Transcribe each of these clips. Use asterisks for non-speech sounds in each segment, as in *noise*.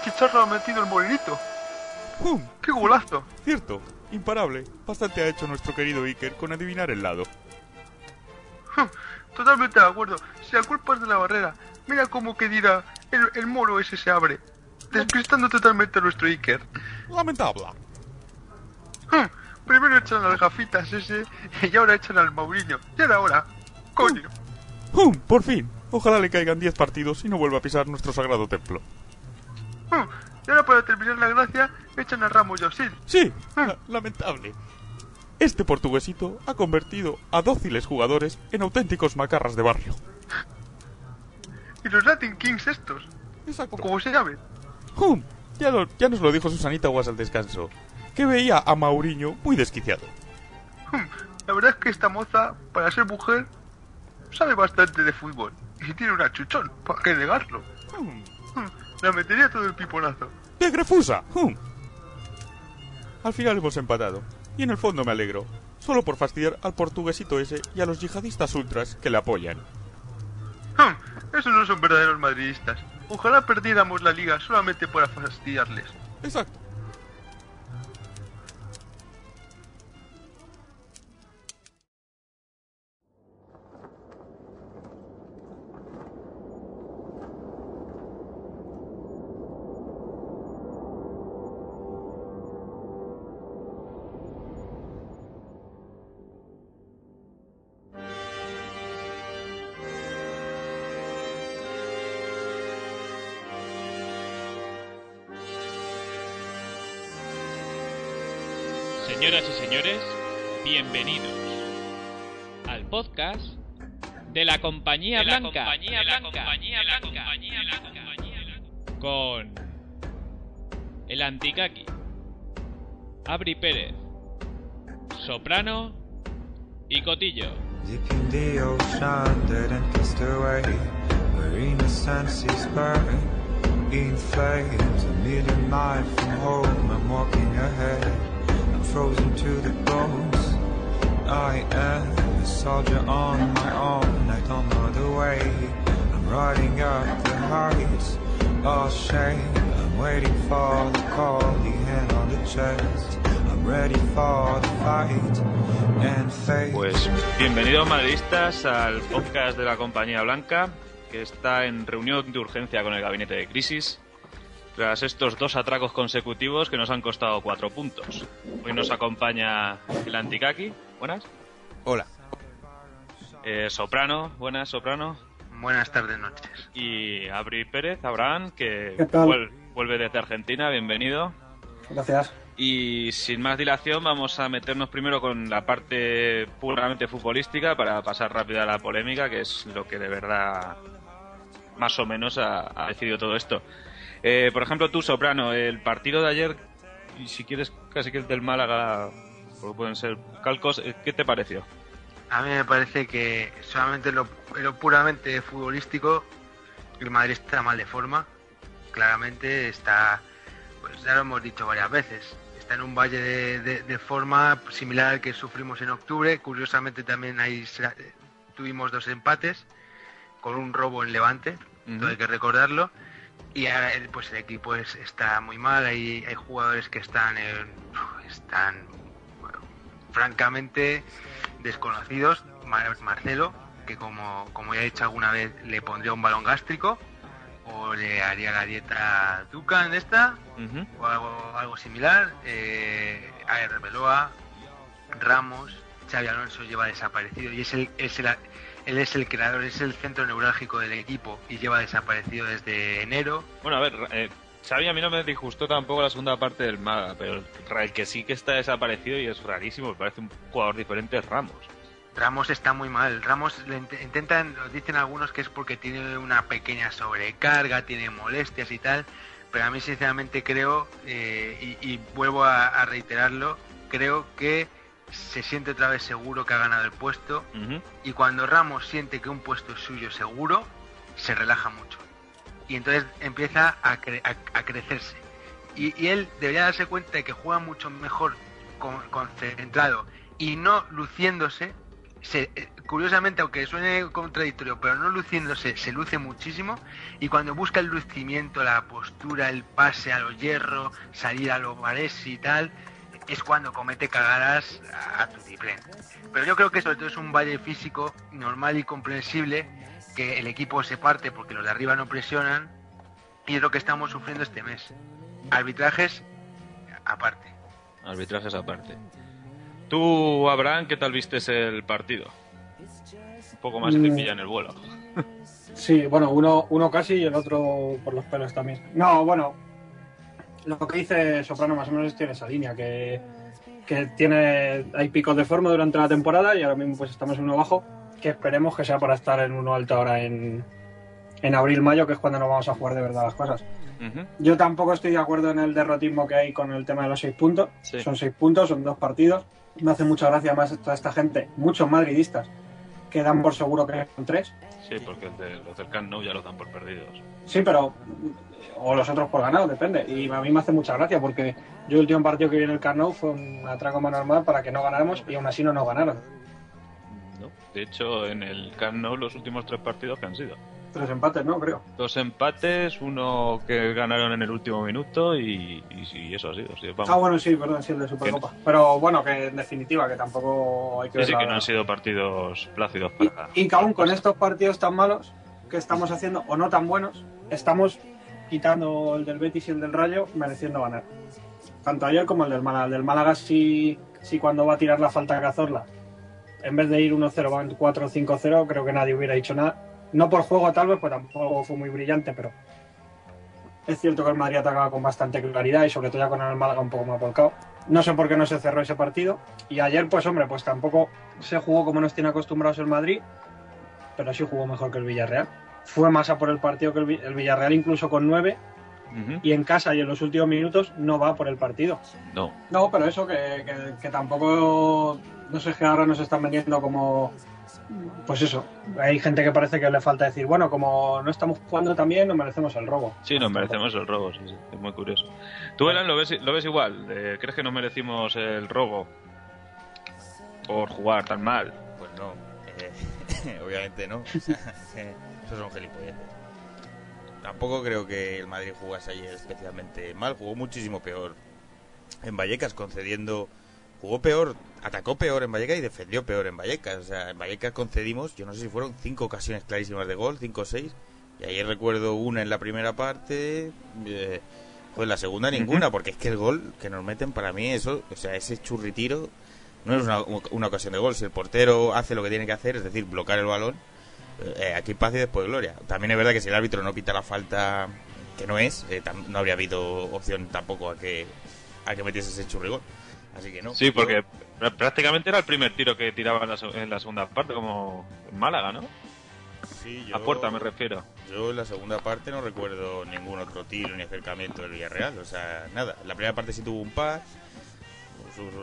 Vaya chicharro ha metido el molinito. ¡Pum! ¡Qué golazo! Cierto, imparable. Bastante ha hecho nuestro querido Iker con adivinar el lado. Totalmente de acuerdo. Si la culpa es de la barrera, mira cómo que dirá el, el moro ese se abre. Despistando totalmente a nuestro Iker. Lamentable. Primero echan las gafitas ese y ahora echan al Mauriño. Ya era hora. Coño. ¡Pum! Por fin. Ojalá le caigan 10 partidos y no vuelva a pisar nuestro sagrado templo. Y ahora para terminar la gracia, echan a Ramos y a Osil. Sí, la- lamentable. Este portuguesito ha convertido a dóciles jugadores en auténticos macarras de barrio. Y los Latin Kings estos. Exacto. O como se llamen. ¡Hum! Ya, lo- ya nos lo dijo Susanita Guas al descanso, que veía a Mauriño muy desquiciado. La verdad es que esta moza, para ser mujer, sabe bastante de fútbol. Y tiene una chuchón, ¿para qué negarlo? ¡Hum! Hmm, La metería todo el piponazo. ¡De Grefusa! ¡Hum! Al final hemos empatado, y en el fondo me alegro, solo por fastidiar al portuguesito ese y a los yihadistas ultras que le apoyan. Hmm, Esos no son verdaderos madridistas. Ojalá perdiéramos la liga solamente para fastidiarles. Exacto. Señoras y señores, bienvenidos al podcast de la Compañía Blanca. Con el Anticaki, Abri Pérez, Soprano y Cotillo. In flames. A million miles from home, I'm walking ahead. Frozen to the bones. I am soldier on my own. I don't know the way. I'm riding the heights. Shame, I'm waiting for the call, hand on the chest. I'm ready for the fight. Pues bienvenidos madridistas al podcast de la Compañía Blanca, que está en reunión de urgencia con el gabinete de crisis, tras estos dos atracos consecutivos que nos han costado cuatro puntos. Hoy nos acompaña el Antikaki, buenas. Hola. Eh, Soprano, buenas Soprano. Buenas tardes, noches. Y Abri Pérez, Abraham, que vuelve desde Argentina, bienvenido. Gracias. Y sin más dilación vamos a meternos primero con la parte puramente futbolística para pasar rápido a la polémica, que es lo que de verdad más o menos ha, ha decidido todo esto. Eh, por ejemplo, tú, Soprano, el partido de ayer, y si quieres casi que el del Málaga, pueden ser calcos, eh, ¿qué te pareció? A mí me parece que solamente lo, en lo puramente futbolístico, el Madrid está mal de forma. Claramente está, pues ya lo hemos dicho varias veces, está en un valle de, de- de forma similar al que sufrimos en octubre. Curiosamente también ahí tuvimos dos empates con un robo en Levante, todo hay que recordarlo. Y ahora el- pues el equipo es- está muy mal, hay, hay jugadores que están, en- están bueno, francamente desconocidos. Mar- Marcelo, que como, como ya he dicho alguna vez, le pondría un balón gástrico o le haría la dieta Dukan esta o algo, algo similar. Eh, AR Beloa, Ramos, Xavi Alonso lleva desaparecido y es el, es el, él es el creador, es el centro neurálgico del equipo y lleva desaparecido desde enero. Bueno, a ver, eh, Xavi a mí no me disgustó tampoco la segunda parte del Málaga, pero el que sí que está desaparecido y es rarísimo, me parece un jugador diferente es Ramos. Ramos está muy mal. Ramos le int- intentan, dicen algunos que es porque tiene una pequeña sobrecarga, tiene molestias y tal, pero a mí sinceramente creo, eh, y, y vuelvo a, a reiterarlo, creo que se siente otra vez seguro que ha ganado el puesto y cuando Ramos siente que un puesto es suyo seguro, se relaja mucho. Y entonces empieza a, cre- a- a crecerse. Y, y él debería darse cuenta de que juega mucho mejor con- concentrado y no luciéndose. Se- eh, curiosamente, aunque suene contradictorio, pero no luciéndose, se luce muchísimo. Y cuando busca el lucimiento, la postura, el pase a los hierros, salir a los bares y tal, es cuando comete cagadas a, a tutiplén. Pero yo creo que sobre todo es un valle físico normal y comprensible, que el equipo se parte porque los de arriba no presionan, y es lo que estamos sufriendo este mes. Arbitrajes aparte. Arbitrajes aparte. Tú, Abraham, ¿qué tal vistes el partido? Un poco más que Mm. pilla en el vuelo. Sí, bueno, uno, uno casi y el otro por los pelos también. No, bueno, lo que dice Soprano más o menos tiene esa línea, que, que tiene hay picos de forma durante la temporada y ahora mismo pues estamos en uno bajo, que esperemos que sea para estar en uno alto ahora en, en abril-mayo, que es cuando nos vamos a jugar de verdad las cosas. Yo tampoco estoy de acuerdo en el derrotismo que hay con el tema de los seis puntos. Sí. Son seis puntos, son dos partidos. Me hace mucha gracia más toda esta gente, muchos madridistas, que dan por seguro que son tres. Sí, porque los del Camp Nou ya los dan por perdidos. Sí, pero. O los otros por ganado, depende. Y a mí me hace mucha gracia porque yo el último partido que vi en el Camp Nou fue un atraco más normal para que no ganáramos y aún así no nos ganaron. ¿no? De hecho, en el Camp Nou los últimos tres partidos que han sido. Tres empates, ¿no? Creo. Dos empates, uno que ganaron en el último minuto y, y, y eso ha sido. sí. Ah, bueno, sí, perdón, sí, el de Supercopa. Pero bueno, que en definitiva, que tampoco hay que Sí, sí, que no han sido partidos plácidos Y, para... y que aún con estos partidos tan malos que estamos haciendo, o no tan buenos, estamos quitando el del Betis y el del Rayo, mereciendo ganar. Tanto ayer como el del Málaga. El del Málaga sí, sí cuando va a tirar la falta a Cazorla, en vez de ir 1-0 van 4-5-0, creo que nadie hubiera dicho nada. No por juego tal vez, pues tampoco fue muy brillante, pero es cierto que el Madrid atacaba con bastante claridad y sobre todo ya con el Málaga un poco más volcado. No sé por qué no se cerró ese partido. Y ayer, pues hombre, pues tampoco se jugó como nos tiene acostumbrados el Madrid, pero sí jugó mejor que el Villarreal. Fue más a por el partido que el, Vi- el Villarreal, incluso con 9, Ujú. y en casa y en los últimos minutos no va por el partido. No, No, pero eso que, que- que tampoco, no sé, que ahora nos están vendiendo como, pues eso, hay gente que parece que le falta decir, bueno, como no estamos jugando también, no merecemos el robo. sí, nos merecemos el robo, sí, sí, es muy curioso. ¿Tú, Elan, lo ves, lo ves igual? Eh, ¿Crees que nos merecimos el robo por jugar tan mal? Pues no, eh, *laughs* obviamente no. *laughs* Son gilipolleces. Tampoco creo que el Madrid jugase ayer especialmente mal. Jugó muchísimo peor en Vallecas, concediendo. Jugó peor, atacó peor en Vallecas y defendió peor en Vallecas. O sea, en Vallecas concedimos, yo no sé si fueron cinco ocasiones clarísimas de gol, cinco o seis. Y ayer recuerdo una en la primera parte. Eh, pues la segunda ninguna, porque es que el gol que nos meten para mí, eso, o sea, ese churritiro no es una, una ocasión de gol. Si el portero hace lo que tiene que hacer, es decir, bloquear el balón, eh, aquí paz y después gloria. También es verdad que si el árbitro no pita la falta que no es, eh, no habría habido opción tampoco a que a que metiese ese churrigol. Así que no. Sí, porque pr- prácticamente era el primer tiro que tiraba en la, en la segunda parte, como en Málaga, ¿no? sí, yo- A puerta me refiero. Yo en la segunda parte no recuerdo ningún otro tiro ni acercamiento del Villarreal, o sea, nada. En la primera parte sí tuvo un pas,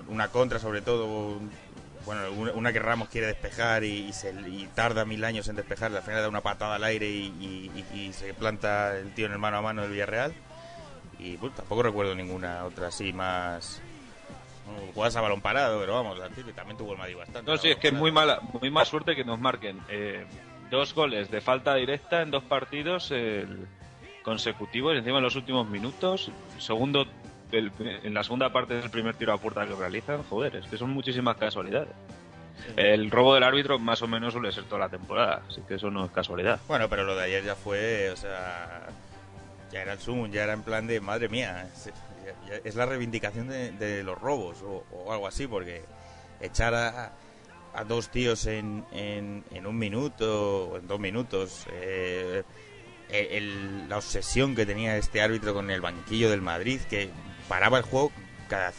una contra sobre todo, bueno, una, una que Ramos quiere despejar y, y se, y tarda mil años en despejar, al final da una patada al aire y, y- se planta el tío en el mano a mano del Villarreal. Y pues, tampoco recuerdo ninguna otra así más... Jugadas a balón parado, pero vamos, tira también tuvo el Madrid bastante. No, sí, es que es muy mala, muy mala suerte que nos marquen eh, dos goles de falta directa en dos partidos el- consecutivos y encima en los últimos minutos. Segundo, el- en la segunda parte del primer tiro a puerta que realizan, joder, es que son muchísimas casualidades. El robo del árbitro más o menos suele ser toda la temporada, así que eso no es casualidad. Bueno, pero lo de ayer ya fue, o sea, ya era el zoom, ya era en plan de, madre mía, es, ya- ya- es la reivindicación de, de los robos o, o algo así, porque echar a, a dos tíos en, en, en un minuto o en dos minutos, eh, el- la obsesión que tenía este árbitro con el banquillo del Madrid, que paraba el juego cada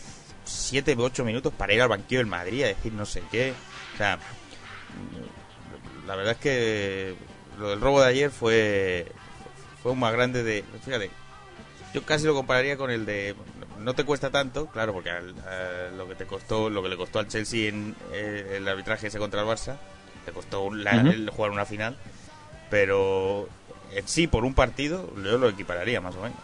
siete u ocho minutos para ir al banquillo del Madrid a decir no sé qué, o sea, la verdad es que lo del robo de ayer fue fue un más grande de fíjate yo casi lo compararía con el de no te cuesta tanto claro porque al- a lo que te costó lo que le costó al Chelsea en eh, el arbitraje ese contra el Barça te costó un- la- el jugar una final pero en sí por un partido yo lo equipararía más o menos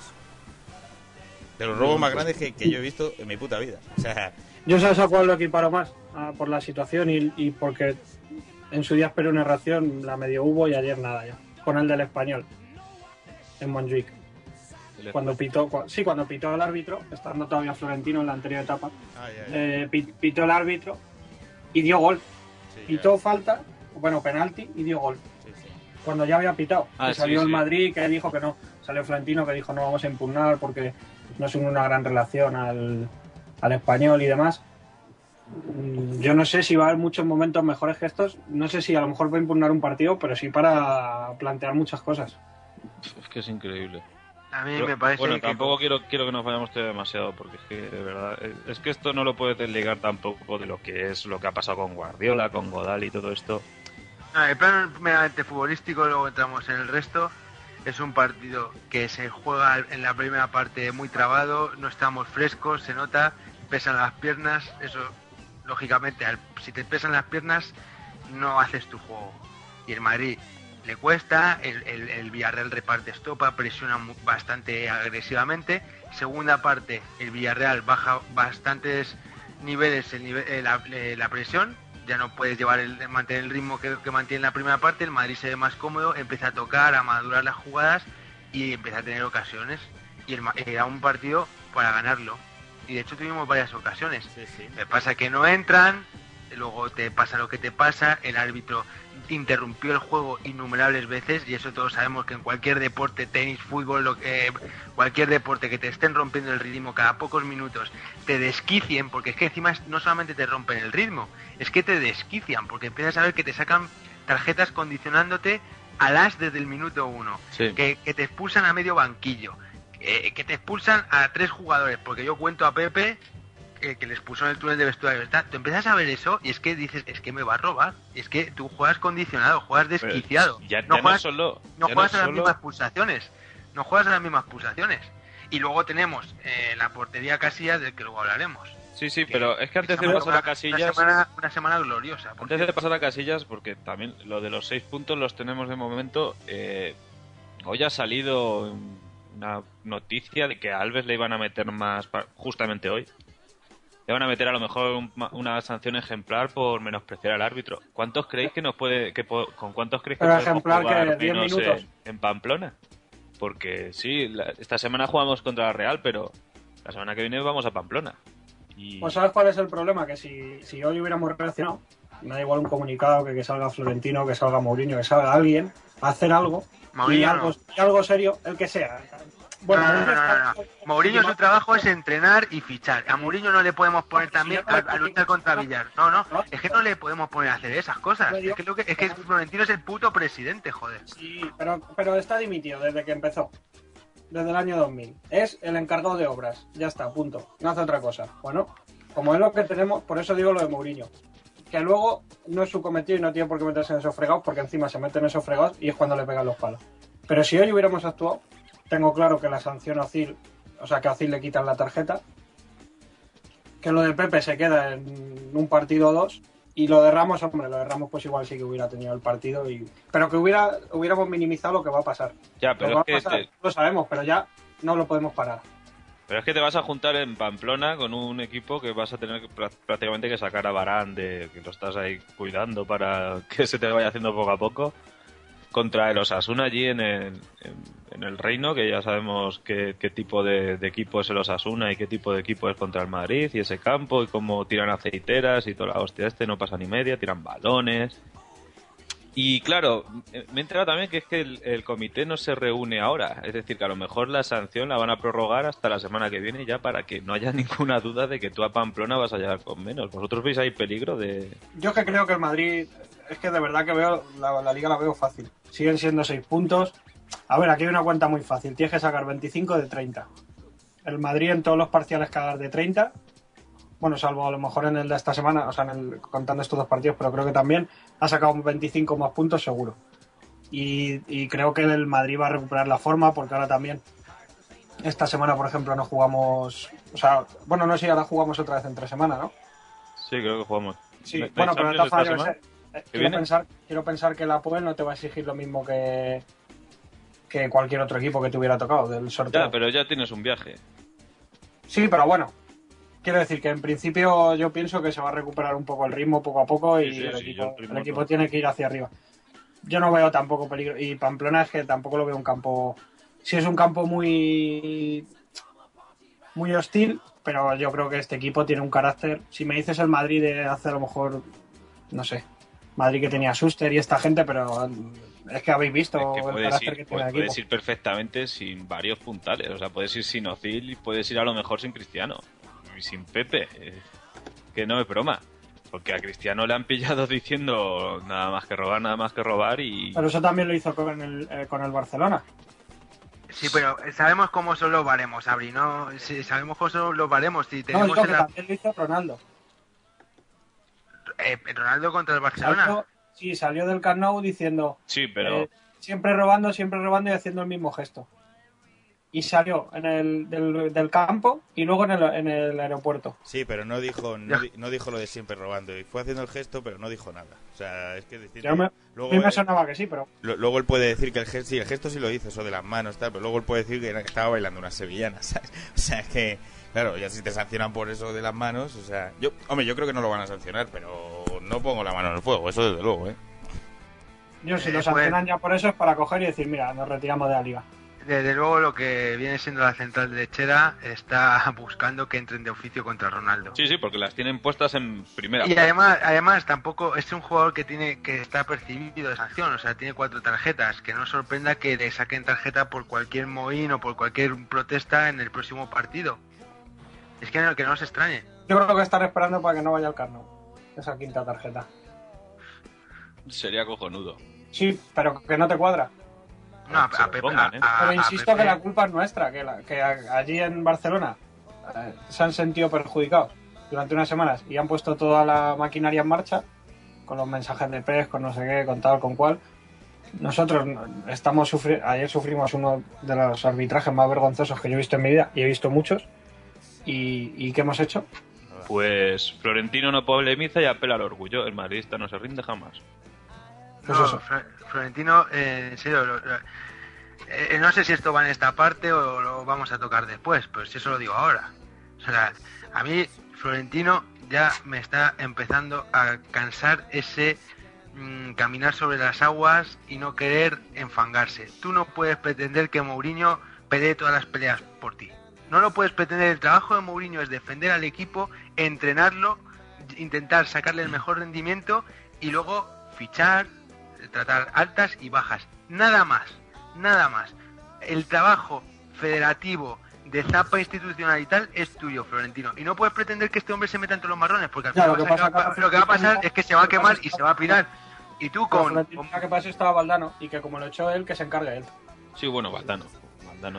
de los robos más grandes que, que yo he visto en mi puta vida o sea Yo sabes a cuál lo equiparo más, Ah, por la situación y, y porque en su día esperé una reacción, la medio hubo y ayer nada ya. Con el del español, en Montjuic. Cuando pitó, cua- sí, cuando pitó el árbitro, estando todavía Florentino en la anterior etapa, ay, eh, pi- pitó el árbitro y dio gol. sí, Pitó falta, bueno, penalti y dio gol. sí, sí. Cuando ya había pitado. Ah, que sí, salió el sí. Madrid que dijo que no. Salió Florentino que dijo no vamos a impugnar porque no es una gran relación al, al español y demás. Yo no sé si va a haber muchos momentos mejores que estos. No sé si a lo mejor va a impugnar un partido, pero sí para plantear muchas cosas. Es que es increíble. A mí Pero, me parece bueno, que tampoco quiero, quiero que nos vayamos demasiado, porque es que, de verdad, es- que esto no lo puedes desligar tampoco de lo que es lo que ha pasado con Guardiola, con Godal y todo esto. No, el plano meramente futbolístico, luego entramos en el resto. Es un partido que se juega en la primera parte muy trabado, no estamos frescos, se nota, pesan las piernas, eso lógicamente, si te pesan las piernas no haces tu juego. Y el Madrid le cuesta, el, Villarreal reparte estopa, presiona bastante agresivamente. Segunda parte, el Villarreal baja bastantes niveles el nive- eh, eh, la presión, ya no puedes llevar el, mantener el ritmo que, que mantiene la primera parte, el Madrid se ve más cómodo, empieza a tocar, a madurar las jugadas y empieza a tener ocasiones. Y el era un partido para ganarlo. Y de hecho tuvimos varias ocasiones. Sí, sí. Me pasa que no entran, luego te pasa lo que te pasa, el árbitro interrumpió el juego innumerables veces y eso todos sabemos que en cualquier deporte, tenis, fútbol, lo que- cualquier deporte que te estén rompiendo el ritmo cada pocos minutos, te desquicien, porque es que encima es- no solamente te rompen el ritmo, es que te desquician, porque empiezas a ver que te sacan tarjetas condicionándote a las desde el minuto uno Sí. que, que te expulsan a medio banquillo, que, que te expulsan a tres jugadores, porque yo cuento a Pepe eh, que le expulsó en el túnel de vestuario. ¿verdad? Tú empiezas a ver eso y es que dices, es que me va a robar. Es que tú juegas condicionado, juegas desquiciado. Ya, no ya no juegas, es solo. no juegas a las solo- mismas pulsaciones. No juegas a las mismas pulsaciones. Y luego tenemos eh, la portería Casillas, del que luego hablaremos. Sí, sí, pero es que antes de Una- pasar a una Casillas. semana, una semana gloriosa. Antes de pasar a Casillas, porque también lo de los seis puntos los tenemos de momento. eh, hoy ha salido una noticia de que a Alves le iban a meter más, justamente hoy. Le van a meter a lo mejor un- una sanción ejemplar por menospreciar al árbitro. ¿Cuántos creéis que nos puede, que po- con cuántos creéis que Pero podemos ejemplar jugar que 10 menos minutos. en, en Pamplona? Porque sí, la- esta semana jugamos contra la Real, pero la semana que viene vamos a Pamplona. Y Pues ¿sabes cuál es el problema? Que si, si hoy hubiéramos reaccionado, me da igual un comunicado que, que salga Florentino, que salga Mourinho, que salga alguien a hacer algo y algo, no. y algo serio, el que sea. Bueno, no, no, no, Mourinho no, su trabajo es entrenar y fichar. A Mourinho no le podemos poner también a, a luchar contra Villar. No, no, es que no le podemos poner a hacer esas cosas. Es que, lo que, es que Florentino es el puto presidente, joder. Sí, pero, pero está dimitido desde que empezó. Desde el año 2000. Es el encargado de obras. Ya está, punto. No hace otra cosa. Bueno, como es lo que tenemos, por eso digo lo de Mourinho. Que luego no es su cometido y no tiene por qué meterse en esos fregados, porque encima se mete en esos fregados y es cuando le pegan los palos. Pero si hoy hubiéramos actuado, tengo claro que la sanción a Ozil, o sea, que a Ozil le quitan la tarjeta, que lo de Pepe se queda en un partido o dos, y lo de Ramos, hombre, lo de Ramos pues igual sí que hubiera tenido el partido, y pero que hubiera hubiéramos minimizado lo que va a pasar. ya, Lo pero va es que pasar, te- lo sabemos, pero ya no lo podemos parar. Pero es que te vas a juntar en Pamplona con un equipo que vas a tener que prá- prácticamente que sacar a Barán de que lo estás ahí cuidando para *laughs* que se te vaya haciendo poco a poco contra el Osasuna allí en el, en, el Reino, que ya sabemos qué, qué tipo de, equipo es el Osasuna y qué tipo de equipo es contra el Madrid y ese campo y cómo tiran aceiteras y toda la hostia este, no pasa ni media, tiran balones. Y claro, me he enterado también que es que el, el comité no se reúne ahora. Es decir, que a lo mejor la sanción la van a prorrogar hasta la semana que viene ya para que no haya *laughs* ninguna duda de que tú a Pamplona vas a llegar con menos. ¿Vosotros veis ahí peligro de...? Yo que creo que el Madrid, es que de verdad que veo, la, la liga la veo fácil. Siguen siendo seis puntos. A ver, aquí hay una cuenta muy fácil. Tienes que sacar 25 de 30. El Madrid en todos los parciales que hagas de 30, bueno, salvo a lo mejor en el de esta semana, o sea, en el, contando estos dos partidos, pero creo que también ha sacado 25 más puntos seguro. Y, y creo que el Madrid va a recuperar la forma porque ahora también esta semana, por ejemplo, no jugamos, o sea, bueno, no sé, ahora jugamos otra vez entre semana, ¿no? Sí, creo que jugamos. Sí, ¿No bueno, pero esta formas, quiero pensar, quiero pensar que la Puebla no te va a exigir lo mismo que que cualquier otro equipo que te hubiera tocado del sorteo. Ya, pero ya tienes un viaje. Sí, pero bueno, quiero decir que en principio yo pienso que se va a recuperar un poco el ritmo poco a poco y Sí, el, sí, equipo, yo el ritmo el equipo todo. tiene que ir hacia arriba. Yo no veo tampoco peligro y Pamplona es que tampoco lo veo un campo, sí es un campo muy muy hostil, pero yo creo que este equipo tiene un carácter. Si me dices el Madrid de hace a lo mejor, no sé, Madrid que tenía Suster y esta gente, pero es que habéis visto Es que el puedes carácter ir, que tiene el puedes equipo. ir perfectamente sin varios puntales. O sea, puedes ir sin Ozil y puedes ir a lo mejor sin Cristiano. Y sin Pepe. Eh, Que no es broma. Porque a Cristiano le han pillado *laughs* diciendo nada más que robar, nada más que robar y... Pero eso también lo hizo con el, eh, con el Barcelona. Sí, pero sabemos cómo son los baremos, Abri, ¿no? Sí, sabemos cómo son los baremos. Si No, tenemos digo en la- también lo hizo Ronaldo. Eh, Ronaldo contra el Barcelona. Salió, sí, salió del Camp Nou diciendo Sí, pero... eh, siempre robando, siempre robando y haciendo el mismo gesto. Y salió en el del, del campo y luego en el, en el aeropuerto. Sí, pero no dijo no, no dijo lo de siempre robando. Y fue haciendo el gesto, pero no dijo nada. O sea, es que decir... Me- luego, a mí me sonaba que sí, pero lo- luego él puede decir que el gesto, sí, el gesto sí lo hizo, eso de las manos, tal, pero luego él puede decir que, estaba bailando unas sevillanas, *laughs* ¿sabes? O sea, es que, claro, ya si te sancionan por eso de las manos, o sea, yo, hombre, yo creo que no lo van a sancionar, pero no pongo la mano en el fuego, eso desde luego, ¿eh? yo si Eh, lo pues- sancionan ya por eso es para coger y decir, mira, nos retiramos de la liga. Desde luego lo que viene siendo la central derechera está *laughs* buscando que entren de oficio contra Ronaldo. Sí, sí, porque las tienen puestas en primera. Y además, además tampoco es un jugador que tiene que está percibido de sanción, o sea, tiene cuatro tarjetas, que no sorprenda que le saquen tarjeta por cualquier mohín o por cualquier protesta en el próximo partido. Es que no, que no se extrañe. Yo creo que están esperando para que no vaya al Carno. Esa quinta tarjeta. Sería cojonudo. Sí, pero que no te cuadra. No, a, Pepe- pongan, a- ¿eh? a- Pero a insisto Pepe- que la culpa es nuestra, que, la- que a- allí en Barcelona eh, se han sentido perjudicados durante unas semanas y han puesto toda la maquinaria en marcha con los mensajes de PES, con no sé qué, con tal, con cual. Nosotros no- estamos sufri ayer sufrimos uno de los arbitrajes más vergonzosos que yo he visto en mi vida y he visto muchos. ¿Y, y qué hemos hecho? Pues Florentino no polemiza y apela al orgullo. El madridista no se rinde jamás. Pues no, eso. Fre- Florentino, eh, en serio, lo- lo- eh, no sé si esto va en esta parte o lo vamos a tocar después, pero si eso lo digo ahora. O sea, a mí Florentino ya me está empezando a cansar ese mm, caminar sobre las aguas y no querer enfangarse. Tú no puedes pretender que Mourinho pelee todas las peleas por ti. No lo puedes pretender. El trabajo de Mourinho es defender al equipo, entrenarlo, intentar sacarle el mejor rendimiento y luego fichar, tratar altas y bajas. Nada más, nada más. El trabajo federativo de zapa institucional y tal es tuyo, Florentino. Y no puedes pretender que este hombre se meta entre los marrones, porque al final lo que lo va a pasar es que se va a quemar y se va a pirar. Y tú con... Con- que pasa estaba Valdano y que como lo echó él, que se encargue él. Sí, bueno, Valdano.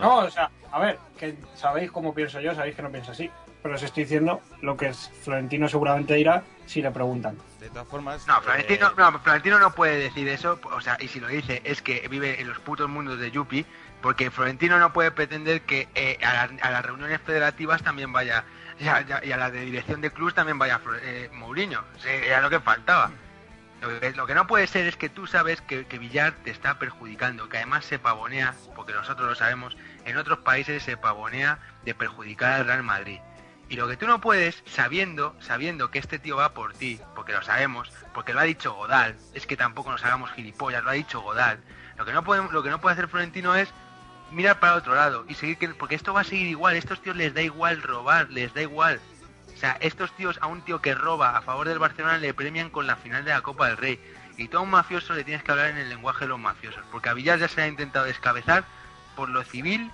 No, o sea, a ver, que sabéis cómo pienso yo, sabéis que no pienso así. Pero os estoy diciendo lo que es Florentino seguramente dirá si le preguntan. De todas formas... No, eh, Florentino, no, Florentino no puede decir eso, o sea, y si lo dice es que vive en los putos mundos de Yupi, porque Florentino no puede pretender que eh, a, la- a las reuniones federativas también vaya, y a, y a- la de dirección de clubs también vaya eh, Mourinho, O sea, era lo que faltaba. Lo que, no puede ser es que tú sabes que, Villar te está perjudicando, que además se pavonea, porque nosotros lo sabemos, en otros países se pavonea de perjudicar al Real Madrid. Y lo que tú no puedes, sabiendo, sabiendo que este tío va por ti, porque lo sabemos, porque lo ha dicho Godal, es que tampoco nos hagamos gilipollas, lo ha dicho Godal. Lo que no podemos, lo que no puede hacer Florentino es mirar para otro lado y seguir que, porque esto va a seguir igual, estos tíos les da igual robar, les da igual. O sea, estos tíos a un tío que roba a favor del Barcelona le premian con la final de la Copa del Rey. Y tú a un mafioso le tienes que hablar en el lenguaje de los mafiosos, porque a Villar ya se ha intentado descabezar por lo civil,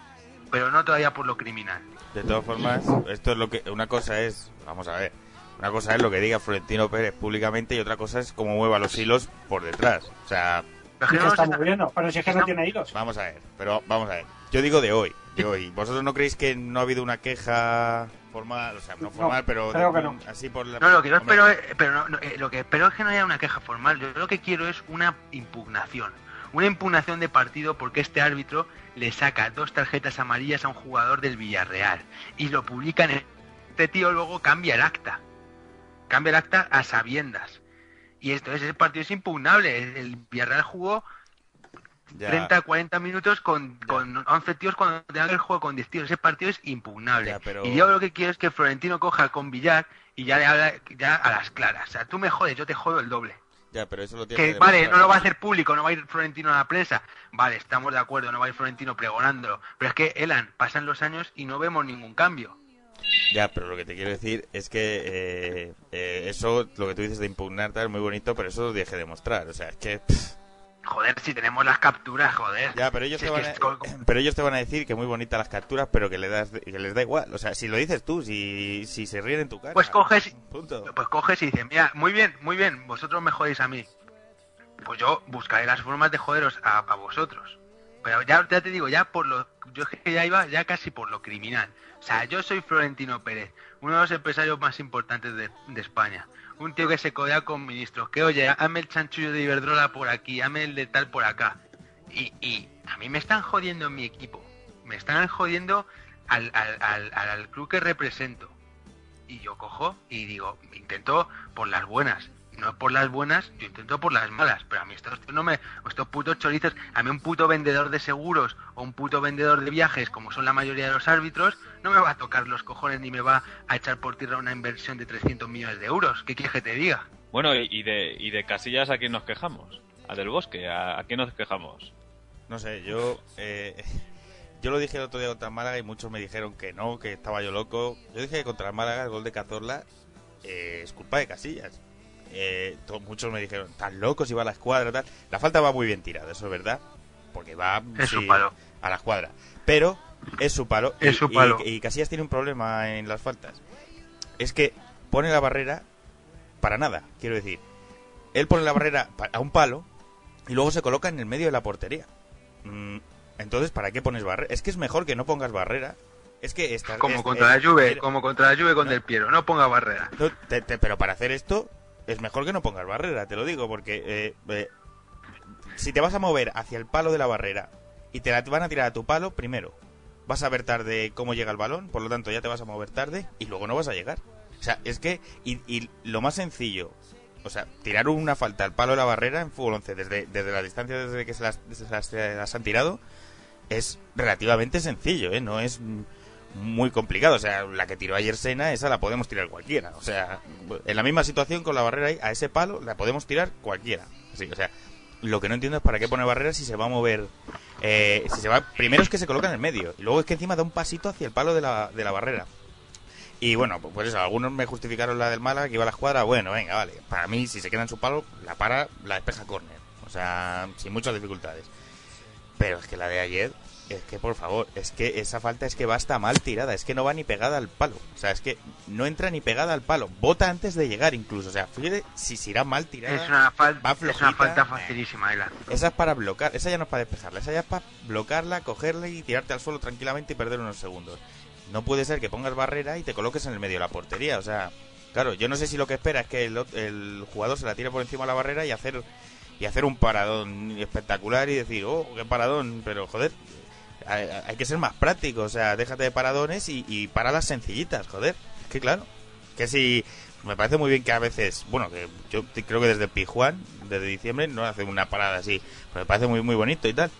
pero no todavía por lo criminal. De todas formas, esto es lo que... Una cosa es... Vamos a ver. Una cosa es lo que diga Florentino Pérez públicamente y otra cosa es cómo mueva los hilos por detrás. O sea, Pero es ¿Y que qué no está moviendo? Pero si es que no tiene hilos. vamos a ver. Pero vamos a ver. Yo digo de hoy. De hoy. ¿Vosotros no creéis que no ha habido una queja formal, o sea, no formal, pero creo que no. así por la... No, lo que yo espero, es- pero no, no, eh, lo que espero es que no haya una queja formal. Yo lo que quiero es una impugnación. Una impugnación de partido porque este árbitro le saca dos tarjetas amarillas a un jugador del Villarreal y lo publican. Este tío luego cambia el acta. Cambia el acta a sabiendas. Y esto es, ese partido es impugnable. El, el Villarreal jugó ya- 30, 40 minutos con, con 11 tíos cuando tengan el juego con 10 tíos. Ese partido es impugnable. Ya, pero- Y yo lo que quiero es que Florentino coja con Villar y ya le habla ya a las claras. O sea, tú me jodes, yo te jodo el doble. Ya, pero eso lo tiene Que vale, demostrar. no lo va a hacer público, no va a ir Florentino a la prensa. Vale, estamos de acuerdo, no va a ir Florentino pregonándolo. Pero es que, Elan, pasan los años y no vemos ningún cambio. Ya, pero lo que te quiero decir es que eh, eh, eso, lo que tú dices de impugnar, tal, es muy bonito, pero eso lo deje de mostrar. O sea, es que... pff, Joder, si tenemos las capturas, joder. ya, pero ellos, Si te es van que a, es con- pero ellos te van a decir que muy bonitas las capturas, pero que, le das, que les da igual. O sea, si lo dices tú, si, si se ríen en tu cara... Pues coges, Punto. pues coges y dices, mira, muy bien, muy bien, vosotros me jodéis a mí. Pues yo buscaré las formas de joderos a, a vosotros. Pero ya, ya te digo, ya por lo, yo es que ya iba ya casi por lo criminal. O sea, yo soy Florentino Pérez, uno de los empresarios más importantes de, de España. Un tío que se codea con ministros, que oye, hazme el chanchullo de Iberdrola por aquí, hazme el de tal por acá. Y, y a mí me están jodiendo en mi equipo. Me están jodiendo al, al, al- al club que represento y yo cojo y digo, intento por las buenas. No por las buenas, yo intento por las malas. Pero a mí estos no me. Estos putos chorizos. A mí un puto vendedor de seguros o un puto vendedor de viajes, como son la mayoría de los árbitros, no me va a tocar los cojones ni me va a echar por tierra una inversión de 300 millones de euros. ¿Qué quieres que te diga? Bueno, y y de, y de Casillas, ¿a quién nos quejamos? ¿A Del Bosque? ¿A, a quién nos quejamos? No sé, yo eh, *laughs* yo lo dije el otro día contra el Málaga y muchos me dijeron que no, que estaba yo loco. Yo dije que contra el Málaga el gol de Cazorla eh, es culpa de Casillas. Eh, muchos me dijeron, tan loco si va a la escuadra, tal. La falta va muy bien tirada, eso es verdad, porque va sí, a la escuadra. Pero es su palo. Es y, su palo. Y, Casillas tiene un problema en las faltas. Es que pone la barrera para nada, quiero decir. Él pone la barrera a un palo y luego se coloca en el medio de la portería. Mm, entonces, ¿para qué pones barrera? Es que es mejor que no pongas barrera. Es que esta, Como contra la Juve, como contra la Juve con No. Del Piero. No ponga barrera. no, te- te- pero para hacer esto es mejor que no pongas barrera, te lo digo, porque eh, eh, si te vas a mover hacia el palo de la barrera y te la van a tirar a tu palo, primero vas a ver tarde cómo llega el balón, por lo tanto ya te vas a mover tarde y luego no vas a llegar. O sea, es que, y, y lo más sencillo, o sea, tirar una falta al palo de la barrera en fútbol 11 desde, desde la distancia desde que se las, las- se las han tirado es relativamente sencillo, ¿eh? No es muy complicado. O sea, la que tiró ayer Sena, esa la podemos tirar cualquiera. O sea, en la misma situación con la barrera ahí, a ese palo la podemos tirar cualquiera. Sí, o sea, lo que no entiendo es para qué pone barrera si se va a mover. eh, si se va, primero es que se coloca en el medio y luego es que encima da un pasito hacia el palo de la, de la barrera. Y bueno, pues eso, algunos me justificaron la del Málaga que iba a la escuadra. Bueno, venga, vale. Para mí, si se queda en su palo, la para, la despeja córner. O sea, sin muchas dificultades. Pero es que la de ayer, es que por favor, es que esa falta es que va hasta mal tirada, es que no va ni pegada al palo. O sea, es que no entra ni pegada al palo. Bota antes de llegar incluso. O sea, fíjate si se irá mal tirada. Es una, va es una falta facilísima, Elan. Esa es para bloquear, esa ya no es para despejarla, esa ya es para bloquearla, cogerla y tirarte al suelo tranquilamente y perder unos segundos. No puede ser que pongas barrera y te coloques en el medio de la portería, o sea, claro, yo no sé si lo que espera es que el, el jugador se la tire por encima de la barrera y hacer y hacer un paradón espectacular y decir, oh, qué paradón, pero joder, hay, hay que ser más práctico, o sea, déjate de paradones y, y para las sencillitas, joder, es que claro, que si me parece muy bien que a veces, bueno, que yo creo que desde Pijuan, desde diciembre, no hace una parada así, pero me parece muy muy bonito y tal.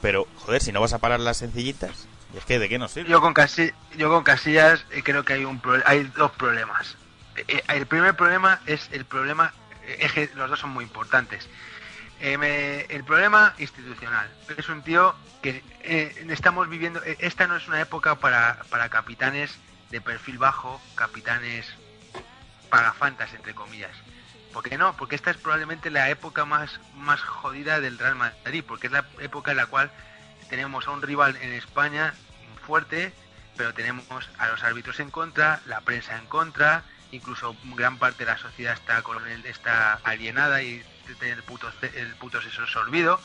Pero, joder, si no vas a parar las sencillitas, es que de qué nos sirve. Yo con, Casi- yo con Casillas eh, creo que hay un pro- hay dos problemas. Eh, eh, el primer problema es el problema, que los dos son muy importantes. Eh, el problema institucional. Es un tío que eh, estamos viviendo, eh, esta no es una época para, para capitanes de perfil bajo, capitanes pagafantas, entre comillas. ¿Por qué no? Porque esta es probablemente la época más, más jodida del Real Madrid, porque es la época en la cual tenemos a un rival en España fuerte, pero tenemos a los árbitros en contra, la prensa en contra, incluso gran parte de la sociedad está con él, está alienada y el puto, el puto sorbido.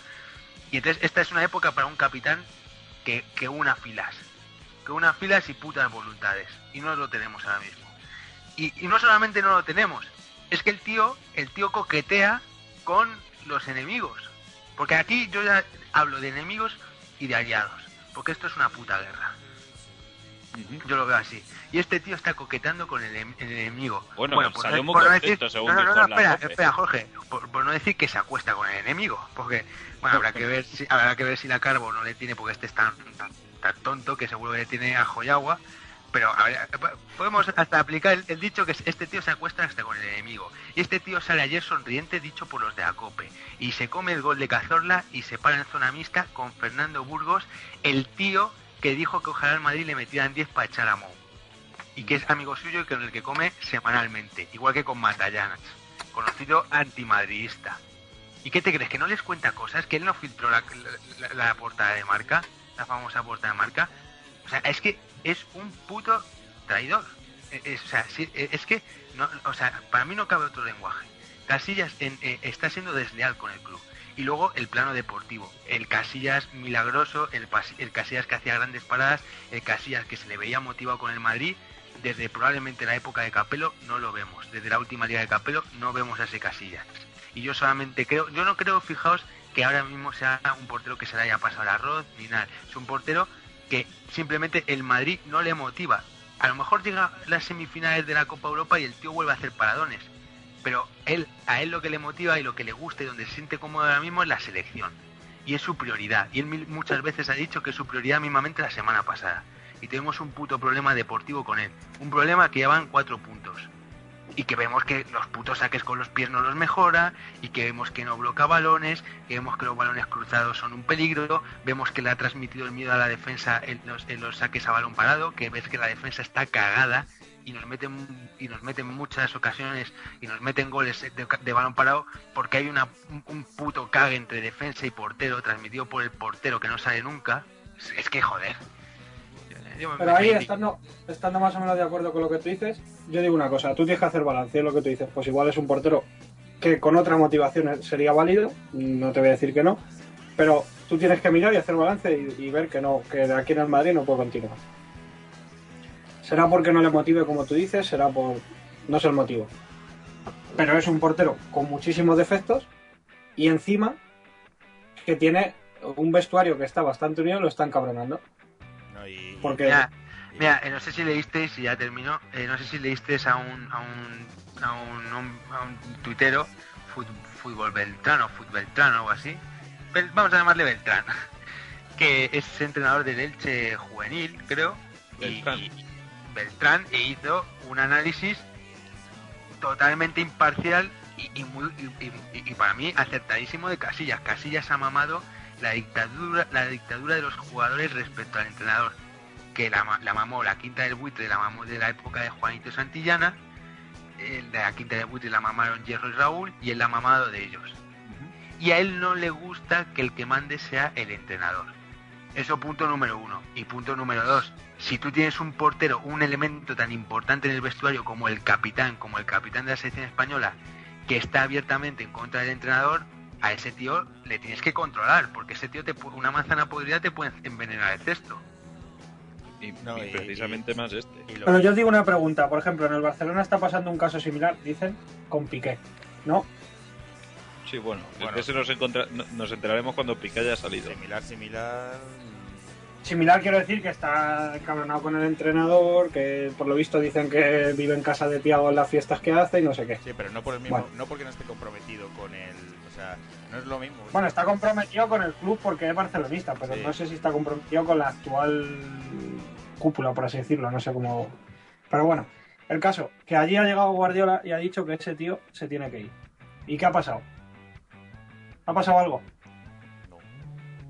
Y entonces esta es una época para un capitán que, que una filas. que unas filas y putas voluntades. Y no lo tenemos ahora mismo. Y, y no solamente no lo tenemos, es que el tío, el tío coquetea con los enemigos. Porque aquí yo ya hablo de enemigos y de aliados. Porque esto es una puta guerra. Yo lo veo así. Y este tío está coqueteando con el, em- el enemigo. Bueno, por salió no- muy por no decir- según no, no, no, espera, espera, Jorge. Por, por no decir que se acuesta con el enemigo. Porque, bueno, habrá que ver si, habrá que ver si la Carbo no le tiene, porque este es tan, tan, tan tonto que seguro que le tiene a Joyagua. Pero a ver, podemos hasta aplicar el, el dicho que es, este tío se acuesta hasta con el enemigo. Y este tío sale ayer sonriente, dicho por los de Acope. Y se come el gol de Cazorla y se para en zona mixta con Fernando Burgos, el tío que dijo que ojalá al Madrid le metieran 10 para echar a Mou. Y que es amigo suyo y con el que come semanalmente. Igual que con Matallanas, conocido antimadridista. ¿Y qué te crees? ¿Que no les cuenta cosas? ¿Que él no filtró la, la- portada de marca? La famosa portada de marca. O sea, es que es un puto traidor. Eh, Es, o sea, eh, es que, o sea, para mí no cabe otro lenguaje. Casillas eh, está siendo desleal con el club. Y luego el plano deportivo. El Casillas milagroso, el, Casillas que hacía grandes paradas, el Casillas que se le veía motivado con el Madrid. Desde probablemente la época de Capelo no lo vemos. Desde la última liga de Capelo no vemos a ese Casillas. Y yo solamente creo, yo no creo, fijaos, que ahora mismo sea un portero que se le haya pasado el arroz ni nada. Es un portero que simplemente el Madrid no le motiva. A lo mejor llega las semifinales de la Copa Europa y el tío vuelve a hacer paradones. Pero él, a él lo que le motiva y lo que le gusta y donde se siente cómodo ahora mismo es la selección. Y es su prioridad. Y él muchas veces ha dicho que es su prioridad mismamente la semana pasada. Y tenemos un puto problema deportivo con él. Un problema que llevan cuatro puntos. Y que vemos que los putos saques con los pies no los mejora, y que vemos que no bloca balones, que vemos que los balones cruzados son un peligro, vemos que le ha transmitido el miedo a la defensa en los, en los saques a balón parado, que ves que la defensa está cagada y nos meten y nos meten muchas ocasiones y nos meten goles de, de balón parado porque hay una, un, un puto cague entre defensa y portero transmitido por el portero que no sale nunca. Es, es que joder. Pero ahí, estando, estando más o menos de acuerdo con lo que tú dices, yo digo una cosa, tú tienes que hacer balance, es lo que tú dices, pues igual es un portero que con otra motivación sería válido, no te voy a decir que no, pero tú tienes que mirar y hacer balance y, y ver que no, que de aquí en el Madrid no puede continuar. Será porque no le motive como tú dices, será por... no sé el motivo. Pero es un portero con muchísimos defectos y encima que tiene un vestuario que está bastante unido, lo están cabronando. No, y, Porque Mira, mira, eh, no sé si leísteis, y ya terminó, eh, no sé si leísteis a un, a un, a un, a un tuitero, fut- fútbol Beltrán o fútbol Beltrán o algo así, Bel- vamos a llamarle Beltrán, *laughs* que es entrenador del Elche juvenil, creo, y- Beltrán. y, Beltrán, e hizo un análisis totalmente imparcial y, y muy, y, y- y para mí acertadísimo de Casillas. Casillas ha mamado la dictadura, la dictadura de los jugadores respecto al entrenador, que la, ma- la mamó la quinta del buitre, la mamó de la época de Juanito Santillana, la quinta del buitre la mamaron Hierro y Raúl, y él la ha mamado de ellos. Y a él no le gusta que el que mande sea el entrenador. Eso punto número uno. Y punto número dos, si tú tienes un portero, un elemento tan importante en el vestuario como el capitán, como el capitán de la selección española, que está abiertamente en contra del entrenador, a ese tío le tienes que controlar, porque ese tío te una manzana podrida te puede envenenar el cesto. Y, No, y y- precisamente y- más este. Pero yo os digo una pregunta, por ejemplo, en el Barcelona está pasando un caso similar, dicen, con Piqué, ¿no? Sí, bueno, ese nos, nos enteraremos cuando Piqué haya salido. Similar, similar. Similar quiero decir que está encabronado con el entrenador, que por lo visto dicen que vive en casa de Tiago en las fiestas que hace y no sé qué. Sí, pero no por el mismo, Bueno. no porque no esté comprometido con el, o sea, no es lo mismo. Bueno, está comprometido con el club porque es barcelonista, pero Sí. no sé si está comprometido con la actual cúpula, por así decirlo, no sé cómo... Pero bueno, el caso, que allí ha llegado Guardiola y ha dicho que ese tío se tiene que ir. ¿Y qué ha pasado? ¿Ha pasado algo?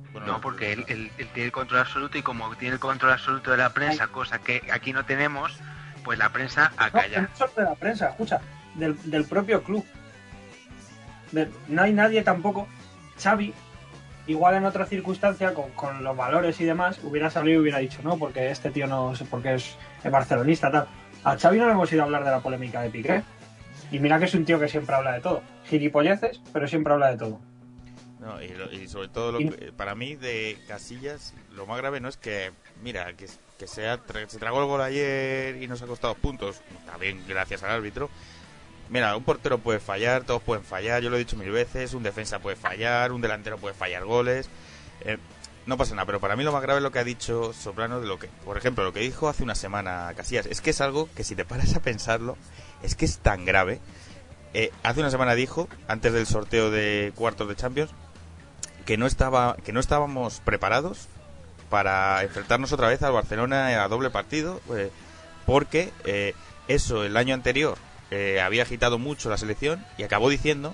No. Bueno, No, porque él, él- él tiene el control absoluto y como tiene el control absoluto de la prensa, cosa que aquí no tenemos, pues la prensa a No, callar. no solo de la prensa, escucha, del, del propio club. De- no hay nadie tampoco. Xavi, igual en otra circunstancia, con, con los valores y demás, hubiera salido y hubiera dicho, no, porque este tío no sé porque es, es barcelonista, tal. A Xavi no le hemos ido a hablar de la polémica de Piqué. Y mira que es un tío que siempre habla de todo. Gilipolleces, pero siempre habla de todo. No, y, lo- y sobre todo, lo que- para mí, de Casillas, lo más grave no es que, mira, que que se, ha tra- se tragó el gol ayer y nos ha costado puntos, también gracias al árbitro. Mira, un portero puede fallar, todos pueden fallar, yo lo he dicho mil veces, un defensa puede fallar, un delantero puede fallar goles. eh, no pasa nada, pero para mí lo más grave es lo que ha dicho Soprano de lo que, por ejemplo, lo que dijo hace una semana Casillas. Es que es algo que si te paras a pensarlo, es que es tan grave. Eh, hace una semana dijo, antes del sorteo de cuartos de Champions, que no estaba, que no estábamos preparados para enfrentarnos otra vez al Barcelona a doble partido, eh, porque eh, eso el año anterior eh, había agitado mucho la selección y acabó diciendo,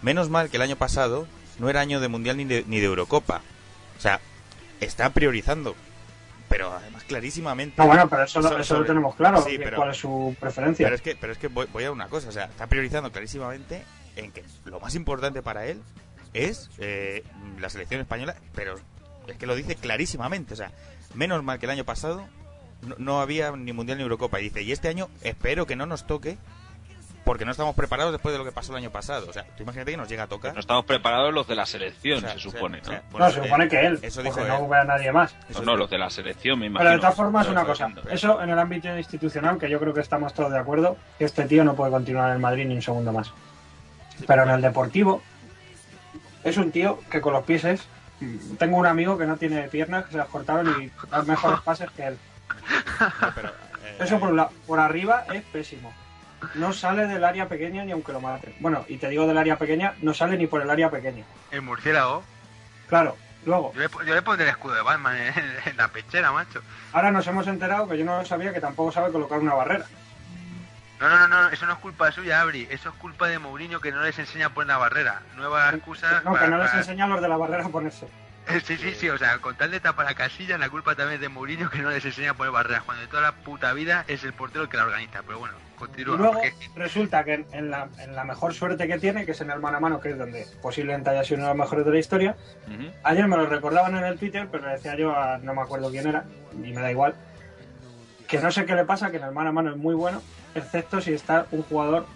menos mal que el año pasado no era año de Mundial ni de, ni de Eurocopa. O sea, está priorizando, pero además clarísimamente. No, bueno, pero eso, lo- eso lo tenemos claro, Sí, que- pero- cuál es su preferencia. Pero es que, pero es que voy, voy a una cosa, o sea, está priorizando clarísimamente en que lo más importante para él es eh, la selección española, pero es que lo dice clarísimamente, o sea, menos mal que el año pasado no, no había ni Mundial ni Eurocopa, y dice, y este año espero que no nos toque porque no estamos preparados después de lo que pasó el año pasado, o sea, tú imagínate que nos llega a tocar. No estamos preparados los de la selección, O sea, se supone, o sea, ¿no? bueno, no, se eh, supone que él, Eso porque dijo no él. hubiera nadie más. No, Eso no, los de la selección, me imagino. Pero de todas formas, una cosa, eso en el ámbito institucional, que yo creo que estamos todos de acuerdo, que este tío no puede continuar en el Madrid ni un segundo más. Pero en el deportivo, es un tío que con los pies es... Tengo un amigo que no tiene piernas, que se las cortaron y da mejores *laughs* pases que él. pero, eh, Eso por, un lado. por arriba es pésimo. No sale del área pequeña ni aunque lo maten. Bueno, y te digo del área pequeña, no sale ni por el área pequeña. El murciélago. Claro, luego, Yo le, yo le pondré el escudo de Batman en, en la pechera, macho. ahora nos hemos enterado que yo no sabía que tampoco sabe colocar una barrera. No, no, no, no, eso no es culpa suya, Abri. Eso es culpa de Mourinho que no les enseña a poner la barrera. Nueva excusa. No, que para- no les enseña a los de la barrera a ponerse. *laughs* Sí, sí, sí, o sea, con tal de tapar a casillas, la culpa también es de Mourinho que no les enseña a poner barreras. Cuando de toda la puta vida es el portero el que la organiza. Pero bueno, Y continúa. luego porque- resulta que en, la, en la mejor suerte que tiene, que es en el mano a mano, que es donde posiblemente haya sido uno de los mejores de la historia, ayer me lo recordaban en el Twitter, pero le decía yo, a- no me acuerdo quién era, y me da igual, que no sé qué le pasa, que en el mano a mano es muy bueno, excepto si está un jugador,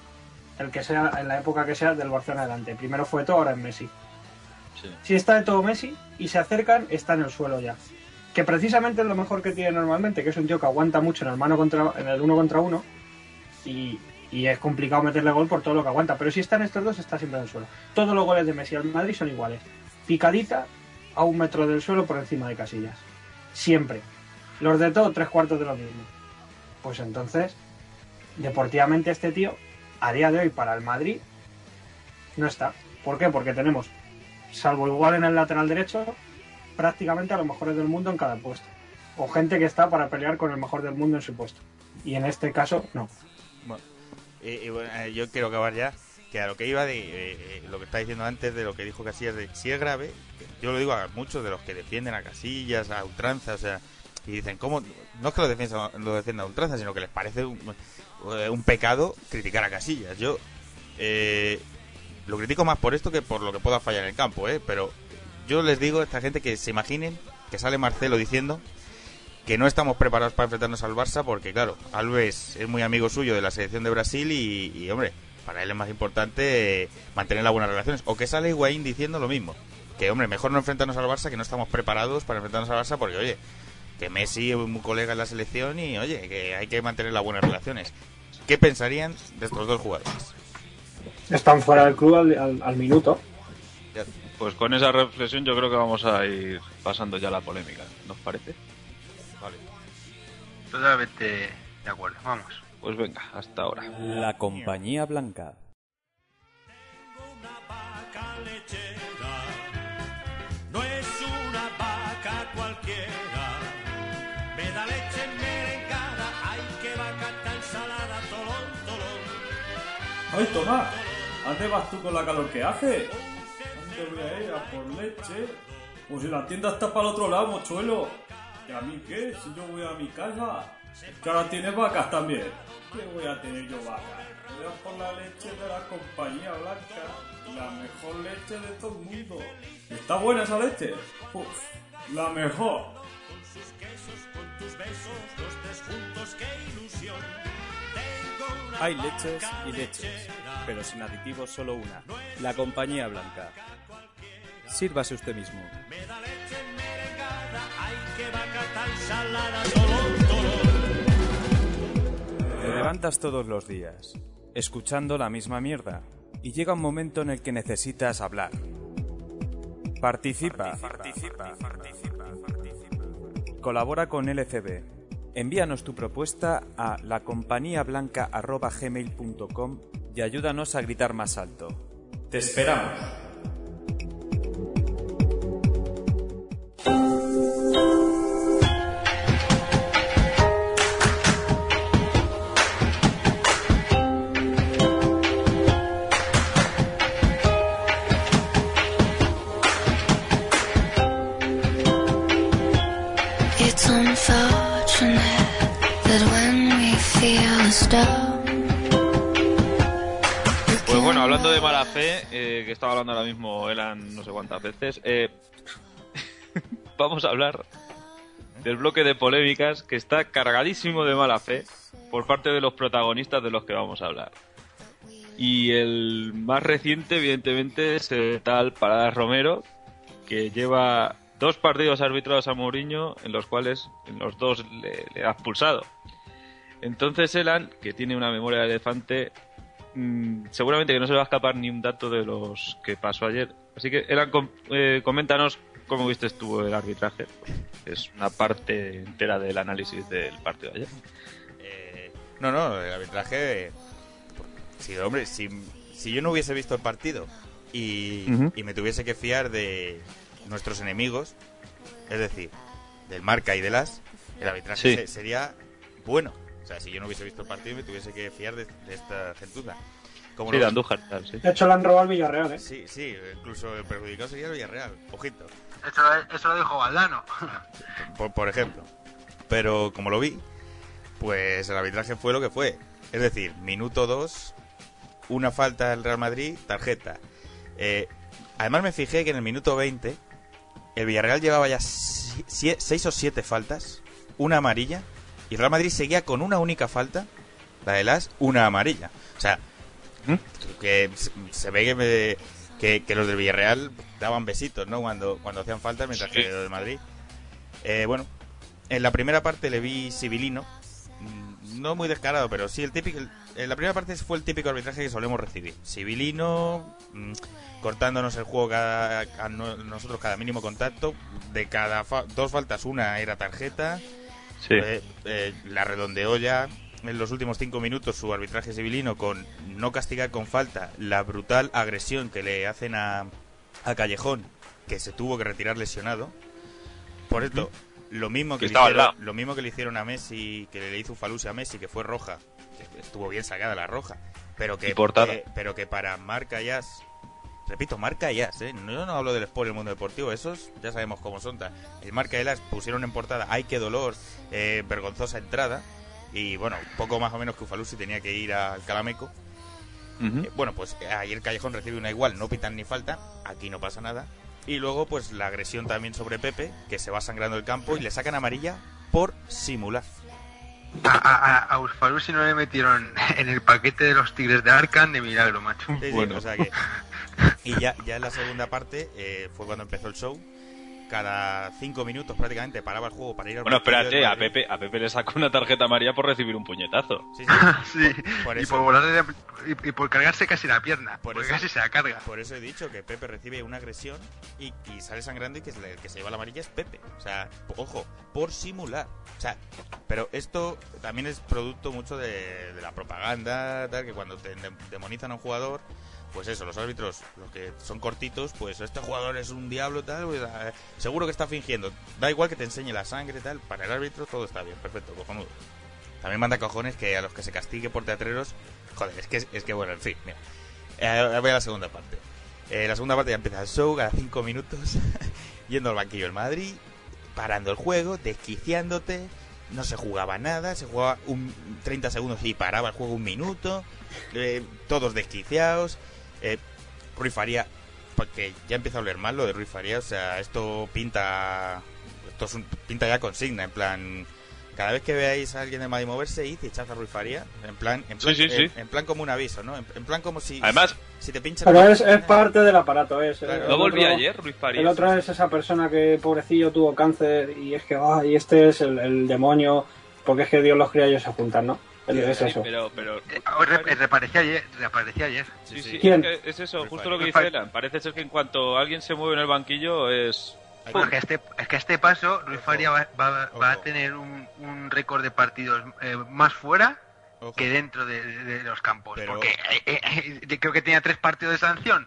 el que sea, en la época que sea, del Barcelona adelante. Primero fue todo, ahora es Messi. Sí. Si está de todo Messi y se acercan, está en el suelo ya. Que precisamente es lo mejor que tiene normalmente, que es un tío que aguanta mucho en el mano contra, en el uno contra uno y, y es complicado meterle gol por todo lo que aguanta. Pero si están estos dos, está siempre en el suelo. Todos los goles de Messi al Madrid son iguales. Picadita a un metro del suelo por encima de casillas. Siempre. Los de todo, tres cuartos de lo mismo. Pues entonces, deportivamente este tío, a día de hoy para el Madrid, no está. ¿Por qué? Porque tenemos, salvo igual en el lateral derecho, prácticamente a los mejores del mundo en cada puesto. O gente que está para pelear con el mejor del mundo en su puesto. Y en este caso, no. Bueno, y- bueno, eh, yo quiero acabar ya. Que a lo que iba de eh, eh, lo que está diciendo antes de lo que dijo Casillas, de si es grave, yo lo digo a muchos de los que defienden a Casillas, a ultranza, o sea, y dicen, ¿cómo? No es que lo defiendan, lo defiendan a ultranza, sino que les parece un, eh, un pecado criticar a Casillas. Yo eh, lo critico más por esto que por lo que pueda fallar en el campo, ¿eh? Pero yo les digo a esta gente que se imaginen que sale Marcelo diciendo que no estamos preparados para enfrentarnos al Barça porque, claro, Alves es muy amigo suyo de la selección de Brasil y, y, hombre, para él es más importante mantener las buenas relaciones. O que sale Higuaín diciendo lo mismo. Que, hombre, mejor no enfrentarnos al Barça, que no estamos preparados para enfrentarnos al Barça porque, oye, que Messi es un colega en la selección y, oye, que hay que mantener las buenas relaciones. ¿Qué pensarían de estos dos jugadores? Están fuera del club al, al- al minuto. Pues con esa reflexión yo creo que vamos a ir pasando ya la polémica, ¿nos parece? Vale. Totalmente de acuerdo, vamos. Pues venga, hasta ahora. La Compañía Blanca. No ¡Ay, Tomás! ¿A dónde vas tú con la calor que hace? ¿Dónde voy a ir? ¿A por leche? Pues si la tienda está para el otro lado, mochuelo. ¿Y a mí qué? Si yo voy a mi casa. Que ahora tienes vacas también. ¿Qué voy a tener yo vacas? Voy a por la leche de la compañía blanca. La mejor leche de todo el mundo. ¿Está buena esa leche? Uf, la mejor. Con tus besos, los tres juntos, qué ilusión. Hay leches y leches, pero sin aditivos solo una. La Compañía Blanca. Sírvase usted mismo. Te levantas todos los días, escuchando la misma mierda, y llega un momento en el que necesitas hablar. Participa. Colabora con LCB. Envíanos tu propuesta a lacompaniablanca.gmail.com y ayúdanos a gritar más alto. ¡Te esperamos! Pues bueno, hablando de mala fe, eh, que estaba hablando ahora mismo Elan no sé cuántas veces, eh, *laughs* vamos a hablar del bloque de polémicas que está cargadísimo de mala fe por parte de los protagonistas de los que vamos a hablar. Y el más reciente, evidentemente, es el tal Paradas Romero, que lleva dos partidos arbitrados a Mourinho, en los cuales en los dos le, le ha expulsado. Entonces Elan, que tiene una memoria de elefante, mm, seguramente que no se le va a escapar ni un dato de los que pasó ayer. Así que, Elan, com- eh, coméntanos cómo viste tú el arbitraje. Es una parte entera del análisis del partido de ayer. Eh, no, no, el arbitraje. Sí, hombre, si, si yo no hubiese visto el partido y, me tuviese que fiar de nuestros enemigos, es decir, del marca y de las, el arbitraje Sí. se- sería bueno. O sea, si yo no hubiese visto el partido y me tuviese que fiar de, de esta gentuza. Como Sí, lo- de Andújar, tal, sí. De hecho, le han robado al Villarreal, ¿eh? Sí, sí, incluso el perjudicado sería el Villarreal. Ojito. Eso, lo- eso lo dijo Valdano. *laughs* por, por ejemplo. Pero como lo vi, pues el arbitraje fue lo que fue. Es decir, minuto 2, una falta del Real Madrid, tarjeta. Eh, además me fijé que en el minuto 20 el Villarreal llevaba ya 6 o 7 faltas, una amarilla, y el Real Madrid seguía con una única falta, la de las, una amarilla. O sea, que se- ve que, me- que, que los del Villarreal daban besitos, ¿no? Cuando, cuando hacían falta, mientras Sí. que los de Madrid. Eh, bueno, en la primera parte le vi civilino, mm, no muy descarado, pero sí el típico. En la primera parte fue el típico arbitraje que solemos recibir. Civilino, mm, cortándonos el juego cada, a nosotros cada mínimo contacto. De cada fa- dos faltas, una era tarjeta. Sí. Eh, eh, la redondeó ya en los últimos cinco minutos su arbitraje civilino con no castigar con falta la brutal agresión que le hacen a, a Callejón, que se tuvo que retirar lesionado. Por esto, lo mismo que, le hicieron, lo mismo que le hicieron a Messi, que le hizo Falusi a Messi, que fue roja, que estuvo bien sacada la roja, pero que, que- pero que para Marca Jazz, repito, Marca Jazz, ¿eh? no, yo no hablo del sport en el mundo deportivo, esos ya sabemos cómo son. ta. El Marca Jazz pusieron en portada, ay qué dolor, eh, vergonzosa entrada, y bueno, poco más o menos que Ufalusi tenía que ir al Calameco. Eh, bueno, pues eh, ayer Callejón recibe una igual, no pitan ni falta, aquí no pasa nada. Y luego, pues la agresión también sobre Pepe, que se va sangrando el campo y le sacan amarilla por simular. A, a, no le metieron *laughs* en el paquete de los Tigres de Arcan de milagro, macho. Sí, sí, Bueno. o sea que- *laughs* y ya, ya en la segunda parte eh, fue cuando empezó el show. Cada cinco minutos prácticamente paraba el juego para ir al Bueno, espérate, a. Pepe, a Pepe le sacó una tarjeta amarilla por recibir un puñetazo. Sí, *laughs* Sí, Por- por y, eso- por volarle de- y, y por cargarse casi la pierna, Por porque eso- casi se la carga. Por eso he dicho que Pepe recibe una agresión y, y sale sangrando y que el que se lleva la amarilla es Pepe. O sea, ojo, por simular. O sea, pero esto también es producto mucho de, de la propaganda, tal, que cuando te de- demonizan a un jugador, pues eso, los árbitros, los que son cortitos, pues este jugador es un diablo, tal, pues, eh, seguro que está fingiendo. Da igual que te enseñe la sangre, tal, para el árbitro todo está bien, perfecto, cojonudo. También manda cojones que a los que se castigue por teatreros, joder, es que, es que bueno, en fin, mira. Eh, voy a la segunda parte. Eh, la segunda parte ya empieza el show, cada cinco minutos, *laughs* yendo al banquillo del Madrid, parando el juego, desquiciándote, no se jugaba nada, se jugaba un 30 segundos y paraba el juego un minuto, eh, todos desquiciados. Eh, Rui Faría, porque ya empieza a oler mal lo de Rui Faría, o sea, esto pinta, esto es un- pinta ya consigna, en plan, cada vez que veáis a alguien de Madrid moverse, id y echad a Rui Faría, en plan, en plan, Sí, sí, sí. en- en plan como un aviso, ¿no? En, en plan como si... Además, Si te pincha Pero es, es parte del aparato, es. Claro. el ¿No otro- ayer, Ruiz Farías? El otro es esa persona que, pobrecillo, tuvo cáncer y es que, ah, y este es el, el demonio, porque es que Dios los cría y ellos se juntan, ¿no? Es Sí, eso. pero, pero Eh, re- reapareció ayer, reapareció ayer. Sí, sí, ¿Quién? Es, que es eso, Ruiz justo lo que dice. Elan. Parece ser que en cuanto alguien se mueve en el banquillo es... Bueno, es que a este, es que a este paso Luis. Faria va, va- va a tener un, un récord de partidos eh, más fuera Ojo. que dentro de, de- de los campos. Pero- Porque eh, eh, eh, creo que tenía tres partidos de sanción.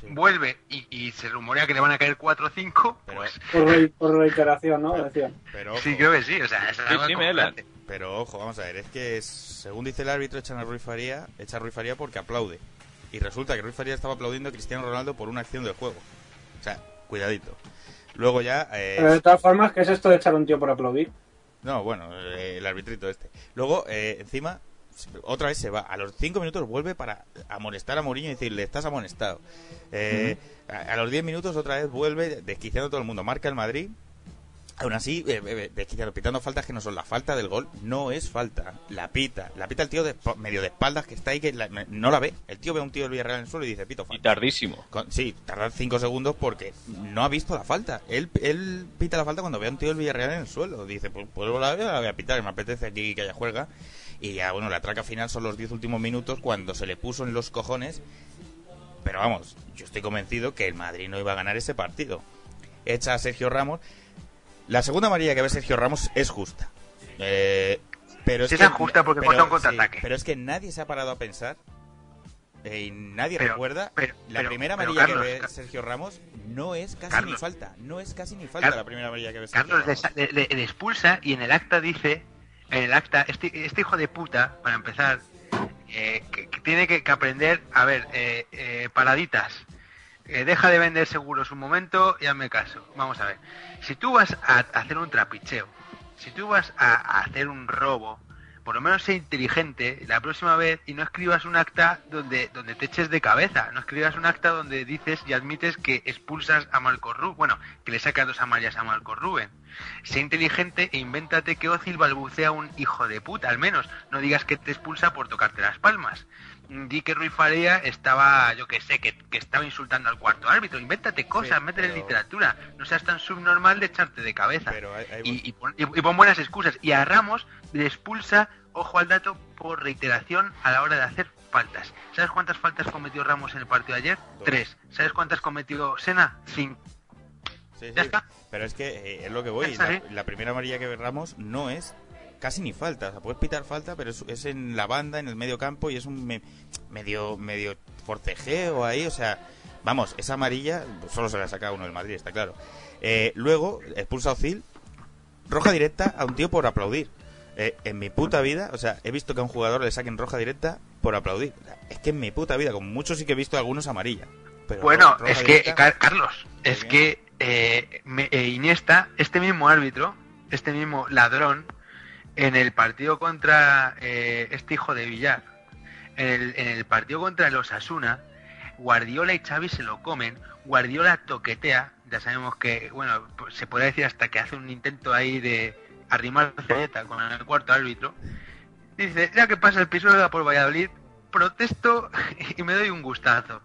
Sí. Vuelve y, y se rumorea que le van a caer cuatro o cinco. Pero- Pues Por, re- por reiteración, ¿no? Pero ojo, sí, creo que sí. O sea, es algo sí, acojonante. Pero ojo, vamos a ver, es que según dice el árbitro, echan a Ruiz Faría, echa a Ruiz Faría porque aplaude. Y resulta que Ruiz Faría estaba aplaudiendo a Cristiano Ronaldo por una acción del juego. O sea, cuidadito. Luego ya... eh, Pero de todas formas, ¿qué es esto de echar a un tío por aplaudir? No, bueno, eh, el arbitrito este. Luego, eh, encima, otra vez se va. A los cinco minutos vuelve para amonestar a Mourinho y decirle, estás amonestado. Eh, a, a los 10 minutos otra vez vuelve desquiciando a todo el mundo. Marca el Madrid. Aún así, eh, eh, desquiciando, pitando faltas que no son la falta del gol, no es falta. La pita. La pita el tío de, medio de espaldas que está ahí que la- no la ve. El tío ve a un tío del Villarreal en el suelo y dice, pito, Y falta. tardísimo. Con- sí, tarda 5 segundos porque no ha visto la falta. Él, él pita la falta cuando ve a un tío del Villarreal en el suelo. Dice, pues, pues la, la voy a pitar, me apetece aquí que haya juega. Y ya, bueno, la traca final son los 10 últimos minutos cuando se le puso en los cojones. Pero vamos, yo estoy convencido que el Madrid no iba a ganar ese partido. Echa a Sergio Ramos. La segunda amarilla que ve Sergio Ramos es justa. Eh, pero es Sí, que, es justa porque pero- un contraataque. sí, pero es que nadie se ha parado a pensar eh, y nadie Pero- recuerda pero- la pero- primera amarilla Carlos, que ve Sergio Ramos no es casi Carlos. ni falta, no es casi ni falta la primera amarilla que ve Sergio Carlos le, Ramos. le- le- le expulsa y en el acta dice, en el acta, este, este hijo de puta, para empezar, eh, que, que tiene que, que aprender, a ver, eh, eh, paraditas. Eh, deja de vender seguros un momento y hazme caso. Vamos a ver. Si tú vas a, hacer un trapicheo, si tú vas a, a hacer un robo, por lo menos sé inteligente la próxima vez y no escribas un acta donde, donde te eches de cabeza. No escribas un acta donde dices y admites que expulsas a Marco Rubén. Bueno, que le sacas dos amarillas a Marco Rubén. Sé inteligente e invéntate que Ozil balbucea un hijo de puta, al menos. No digas que te expulsa por tocarte las palmas. Di que Ruiz Farea estaba, yo que sé, que, que estaba insultando al cuarto árbitro. Invéntate cosas, Sí, métele en pero- literatura. No seas tan subnormal de echarte de cabeza Pero hay- hay- y, y pon, y- y pon buenas excusas. Y a Ramos le expulsa, ojo al dato, por reiteración a la hora de hacer faltas. ¿Sabes cuántas faltas cometió Ramos en el partido de ayer? Dos. Tres. ¿Sabes cuántas cometió Sena? Cinco. Sí, Ya sí. está. Pero es que eh, es lo que voy. La, ¿eh? la primera amarilla que ve Ramos no es casi ni falta. O sea, puedes pitar falta, pero es, es en la banda, en el medio campo y es un me- medio medio forcejeo ahí. O sea, vamos, esa amarilla solo se la saca uno del Madrid, está claro. Eh, luego, expulsa a Ozil, roja directa a un tío por aplaudir. Eh, en mi puta vida, o sea, he visto que a un jugador le saquen roja directa por aplaudir. O sea, es que en mi puta vida, como mucho sí que he visto algunos amarilla. Pero Bueno, es que, directa- Carlos, es bien. que eh, me- eh, Iniesta, este mismo árbitro, este mismo ladrón, en el partido contra eh, este hijo de Villar, en el, partido contra los Asuna, Guardiola y Xavi se lo comen, Guardiola toquetea, ya sabemos que, bueno, pues se puede decir hasta que hace un intento ahí de arrimar cegueta con el cuarto árbitro, dice, ya que pasa el piso por Valladolid, protesto *laughs* y me doy un gustazo.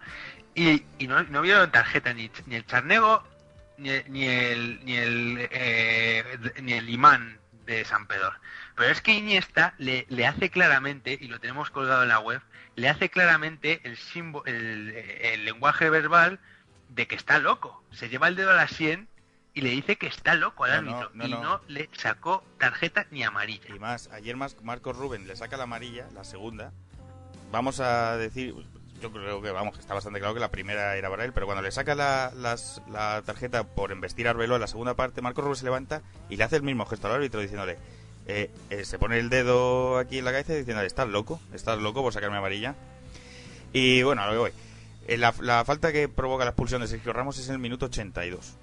Y, y no, no vieron tarjeta ni, ni el charnego ni, ni el ni el eh, ni el imán de San Pedro. Pero es que Iniesta le, le hace claramente, y lo tenemos colgado en la web, le hace claramente el, símbolo, el, el lenguaje verbal de que está loco. Se lleva el dedo a la sien y le dice que está loco al No, árbitro. no, y no. le sacó tarjeta ni amarilla. Y más, ayer más Marcos Rubén le saca la amarilla, la segunda. Vamos a decir, yo creo que vamos, que está bastante claro que la primera era para él, pero cuando le saca la, las- la tarjeta por embestir a Arbeloa en la segunda parte, Marcos Rubén se levanta y le hace el mismo gesto al árbitro diciéndole, eh, eh, se pone el dedo aquí en la cabeza diciéndole, estás loco, estás loco por sacarme amarilla. Y bueno, a lo que voy. Eh, la, la falta que provoca la expulsión de Sergio Ramos es en el minuto 82.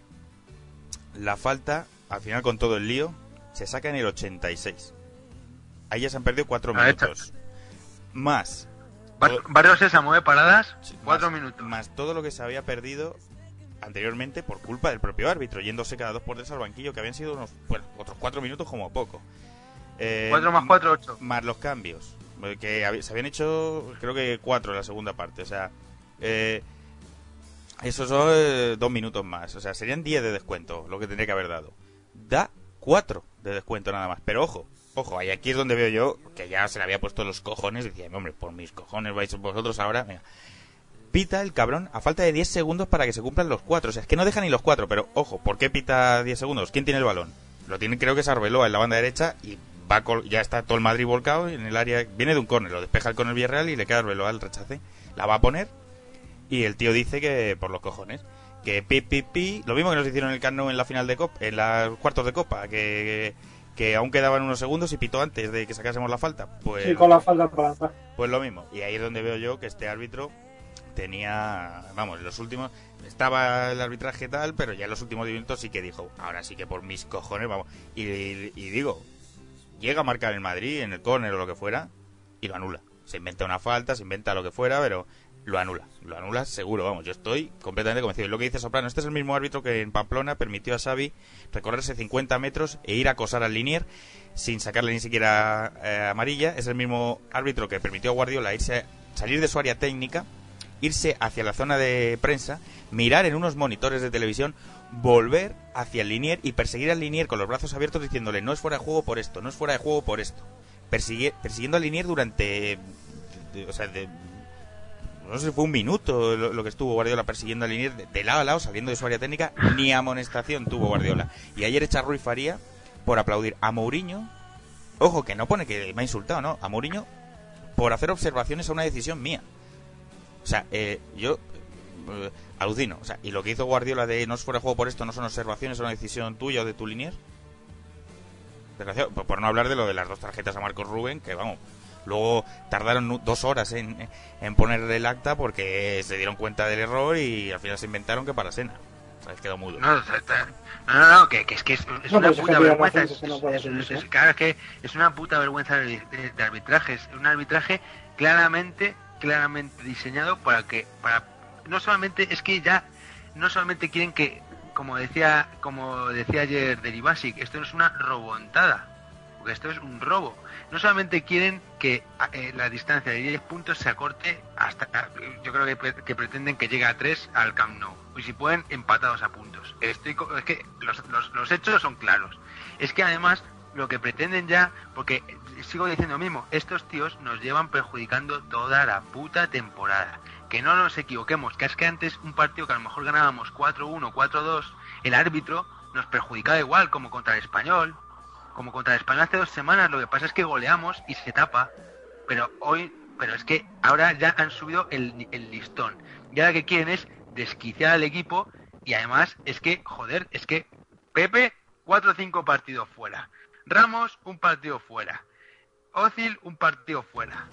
La falta, al final con todo el lío, se saca en el 86. Ahí ya se han perdido cuatro Ah, hecha. minutos. Más. Bar- Barrio Sesa mueve paradas, más- cuatro minutos. Más todo lo que se había perdido anteriormente por culpa del propio árbitro, yéndose cada dos por tres al banquillo, que habían sido unos, bueno, otros cuatro minutos como poco. Eh, Cuatro más cuatro, ocho. más los cambios, eh, que se habían hecho creo que cuatro en la segunda parte. O sea, Eh, esos son eh, dos minutos más. O sea, serían 10 de descuento lo que tendría que haber dado. Da 4 de descuento nada más. Pero ojo, ojo, y aquí es donde veo yo que ya se le había puesto los cojones. Decía, hombre, por mis cojones vais vosotros ahora. Venga. Pita el cabrón a falta de 10 segundos para que se cumplan los 4. O sea, es que no deja ni los 4. Pero ojo, ¿por qué pita 10 segundos? ¿Quién tiene el balón? Lo tiene, creo que es Arbeloa en la banda derecha y va col- ya está todo el Madrid volcado en el área. Viene de un córner, lo despeja el córner Villarreal y le queda Arbeloa al rechace. La va a poner y el tío dice que por los cojones. Que pi, pi, pi. Lo mismo que nos hicieron en el Camp Nou en la final de Copa, en los cuartos de Copa. Que, que aún quedaban unos segundos y pitó antes de que sacásemos la falta. Pues, Sí, con la falda para lanzar. pues lo mismo. Y ahí es donde veo yo que este árbitro tenía, vamos, en los últimos estaba el arbitraje tal, pero ya en los últimos minutos sí que dijo, ahora sí que por mis cojones, vamos. Y, y- y digo, llega a marcar el Madrid en el córner o lo que fuera y lo anula. Se inventa una falta, se inventa lo que fuera, pero lo anula. Lo anula seguro, vamos. Yo estoy completamente convencido. Y lo que dice Soprano, este es el mismo árbitro que en Pamplona permitió a Xavi recorrerse 50 metros e ir a acosar al Linier sin sacarle ni siquiera eh, amarilla. Es el mismo árbitro que permitió a Guardiola irse salir de su área técnica, irse hacia la zona de prensa, mirar en unos monitores de televisión, volver hacia el Linier y perseguir al Linier con los brazos abiertos diciéndole no es fuera de juego por esto, no es fuera de juego por esto. Persigue- persiguiendo al Linier durante... o sea, de, no sé fue un minuto lo, que estuvo Guardiola persiguiendo al Linier de, lado a lado, saliendo de su área técnica, ni amonestación tuvo Guardiola. Y ayer echa Rui Faría por aplaudir a Mourinho, ojo que no pone que me ha insultado, ¿no? A Mourinho por hacer observaciones a una decisión mía. O sea, eh, yo alucino. O sea, y lo que hizo Guardiola de no es fuera de juego por esto, no son observaciones, es una decisión tuya o de tu Linier. Desgraciado, por, por no hablar de lo de las dos tarjetas a Marcos Rubén, que vamos, luego tardaron dos horas en, en poner el acta porque se dieron cuenta del error y al final se inventaron que para Sena. ¿Sabes? Quedó mudo. No, o sea, está- no, no, no, que, que es que es, es No, una puta vergüenza. Es, es claro, que es una puta vergüenza de, de- de arbitraje. Es un arbitraje claramente, claramente diseñado para que, para, no solamente, es que ya, no solamente quieren que, como decía, como decía ayer Derivasic, esto no es una robontada, porque esto es un robo. No solamente quieren que eh, la distancia de 10 puntos se acorte hasta, yo creo que, que pretenden que llegue a 3 al Camp Nou. Y si pueden, empatados a puntos. Es que los, los- los hechos son claros. Es que además lo que pretenden ya, porque sigo diciendo lo mismo, estos tíos nos llevan perjudicando toda la puta temporada. Que no nos equivoquemos, que es que antes un partido que a lo mejor ganábamos 4-1, 4-2, el árbitro nos perjudicaba igual, como contra el español, como contra el español hace dos semanas, lo que pasa es que goleamos y se tapa. Pero hoy, pero es que ahora ya han subido el, el listón. Y ahora que quieren es desquiciar al equipo y además es que, joder, es que Pepe, cuatro o cinco partidos fuera. Ramos, un partido fuera. Ozil, un partido fuera.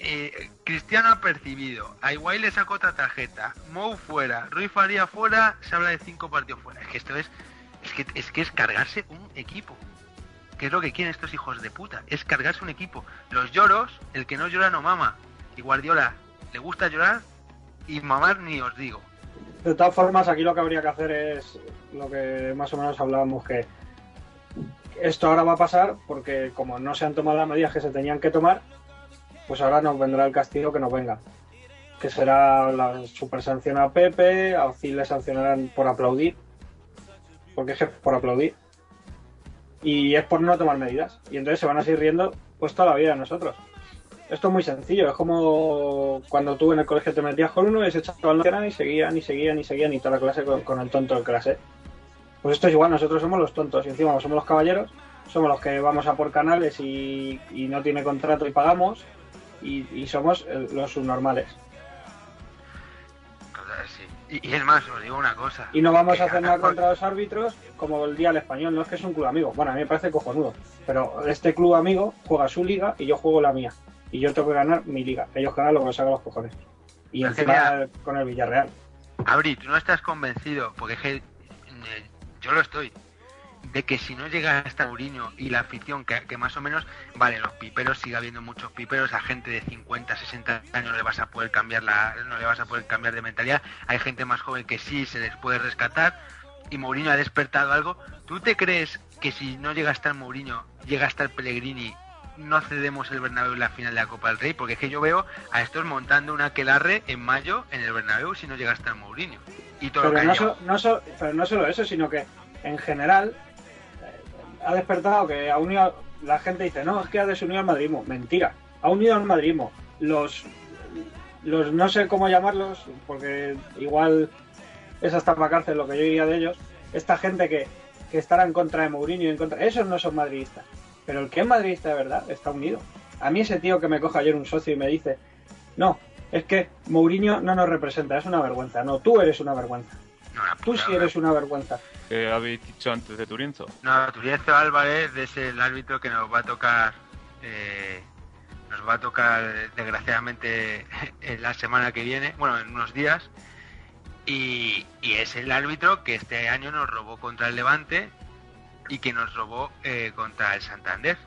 Eh, Cristiano ha percibido. A Iguay le sacó otra tarjeta. Mou fuera. Rui Faría fuera. Se habla de cinco partidos fuera. Es que esto es. Es que es, cargarse un equipo. ¿Qué es lo que quieren estos hijos de puta? Es cargarse un equipo. Los lloros, el que no llora no mama. Y Guardiola le gusta llorar y mamar ni os digo. De todas formas, aquí lo que habría que hacer es lo que más o menos hablábamos, que esto ahora va a pasar porque como no se han tomado las medidas que se tenían que tomar, pues ahora nos vendrá el castigo que nos venga. Que será la super sanción a Pepe, a Ozil le sancionarán por aplaudir, porque es por aplaudir. Y es por no tomar medidas. Y entonces se van a seguir riendo pues toda la vida de nosotros. Esto es muy sencillo, es como cuando tú en el colegio te metías con uno y ese chaval no y seguían y seguían y seguían y toda la clase con, con el tonto de clase. Pues esto es igual, nosotros somos los tontos y encima somos los caballeros, somos los que vamos a por canales y, y no tiene contrato y pagamos y, y somos eh, los subnormales. Y, y es más, os digo una cosa. Y no vamos a hacer nada contra los árbitros como el día del español, no es que es un club amigo. Bueno, a mí me parece cojonudo, pero este club amigo juega su liga y yo juego la mía. Y yo tengo que ganar mi liga. Ellos ganan lo que les haga los cojones. Y encima mira- con el Villarreal. Abri, tú no estás convencido, porque es que, eh, yo lo estoy, de que si no llega hasta Mourinho y la afición, que, que más o menos, vale, los piperos, sigue habiendo muchos piperos, a gente de 50, 60 años no le vas a poder cambiar la, no le vas a poder cambiar de mentalidad, hay gente más joven que sí se les puede rescatar, y Mourinho ha despertado algo. ¿Tú te crees que si no llega a estar Mourinho, llega a estar Pellegrini, no cedemos el Bernabéu en la final de la Copa del Rey? Porque es que yo veo a estos montando una aquelarre en mayo en el Bernabéu si no llega hasta el Mourinho. Y todo Pero no, so- no so- pero no solo eso, sino que en general ha despertado que ha unido. La gente dice, no, es que ha desunido al madridismo. Mentira, ha unido al madridismo. Los, los no sé cómo llamarlos, porque igual es hasta para cárcel lo que yo diría de ellos. Esta gente que, que estará en contra de Mourinho y en contra. Esos no son madridistas. Pero el que es madridista de verdad está unido. A mí ese tío que me coge ayer un socio y me dice, no, es que Mourinho no nos representa, es una vergüenza. No, tú eres una vergüenza. Tú sí eres una vergüenza. ¿Qué habéis dicho antes de Turienzo? No, Turienzo Álvarez es el árbitro que nos va a tocar, eh, nos va a tocar desgraciadamente *laughs* en la semana que viene, bueno, en unos días, y, y es el árbitro que este año nos robó contra el Levante y que nos robó eh, contra el Santander.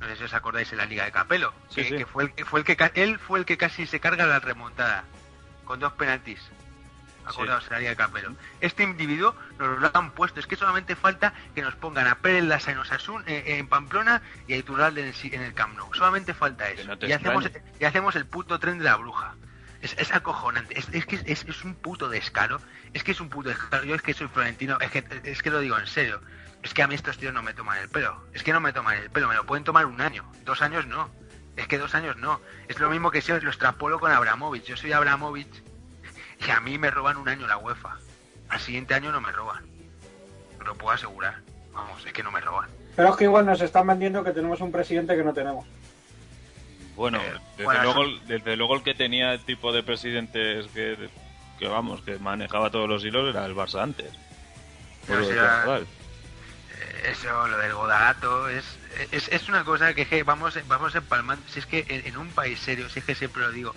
No sé si os acordáis en la Liga de Capelo, Sí, que, sí. que fue el que fue el que él fue el que casi se carga la remontada con dos penaltis. Acordaos en la Liga de Capelo. Este individuo nos lo han puesto. Es que solamente falta que nos pongan a Pérez Lasa en Osasun, eh, en Pamplona y a Iturralde en el, en el Camp Nou. Solamente falta eso. no y, hacemos, extrañe. y hacemos el puto tren de la bruja. Es, es acojonante. Es, es que es, es un puto descaro. Es que es un puto descaro. Yo es que soy florentino. Es que, es que lo digo en serio. Es que a mí estos tíos no me toman el pelo. Es que no me toman el pelo. Me lo pueden tomar un año. Dos años no. Es que dos años no. Es lo mismo que si os lo extrapolo con Abramovich. Yo soy Abramovich y a mí me roban un año la UEFA. Al siguiente año no me roban. Lo puedo asegurar. Vamos, es que no me roban. Pero es que igual nos están vendiendo que tenemos un presidente que no tenemos. Bueno, desde, bueno, luego, eso- desde luego el que tenía el tipo de presidentes que, que vamos, que manejaba todos los hilos era el Barça antes. Carvajal. Eh, Eso, lo del Godagato, es, es, es una cosa que, que vamos, vamos empalmando. Si es que en, en un país serio, si es que siempre lo digo,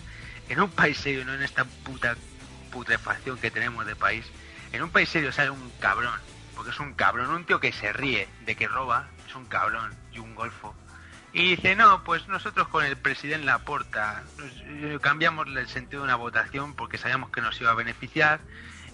en un país serio, no en esta puta putrefacción que tenemos de país, en un país serio sale un cabrón, porque es un cabrón, un tío que se ríe de que roba, es un cabrón y un golfo. Y dice, no, pues nosotros con el presidente Laporta eh, cambiamos el sentido de una votación porque sabíamos que nos iba a beneficiar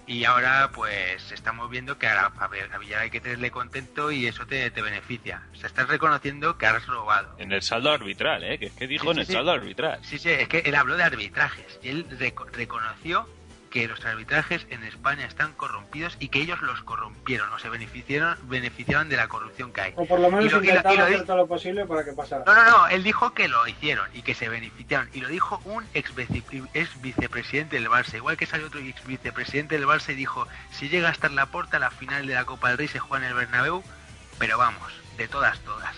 y ahora pues estamos viendo que a, a, Villar hay que tenerle contento y eso te, te beneficia. O sea, estás reconociendo que has robado. En el saldo arbitral, ¿eh? Que es que dijo Sí, en sí, el sí. saldo arbitral. Sí, sí, es que él habló de arbitrajes y él reco- reconoció que los arbitrajes en España están corrompidos y que ellos los corrompieron o se beneficiaron, beneficiaron de la corrupción que hay. O por lo menos Y lo- y lo- y intentaron lo hacer di- todo lo posible para que pasara. No, no, no, él dijo que lo hicieron y que se beneficiaron. Y lo dijo un ex, vice- ex vicepresidente del Barça. Igual que salió otro ex vicepresidente del Barça y dijo, si llega a estar la porta, la final de la Copa del Rey se juega en el Bernabéu, pero vamos, de todas, todas.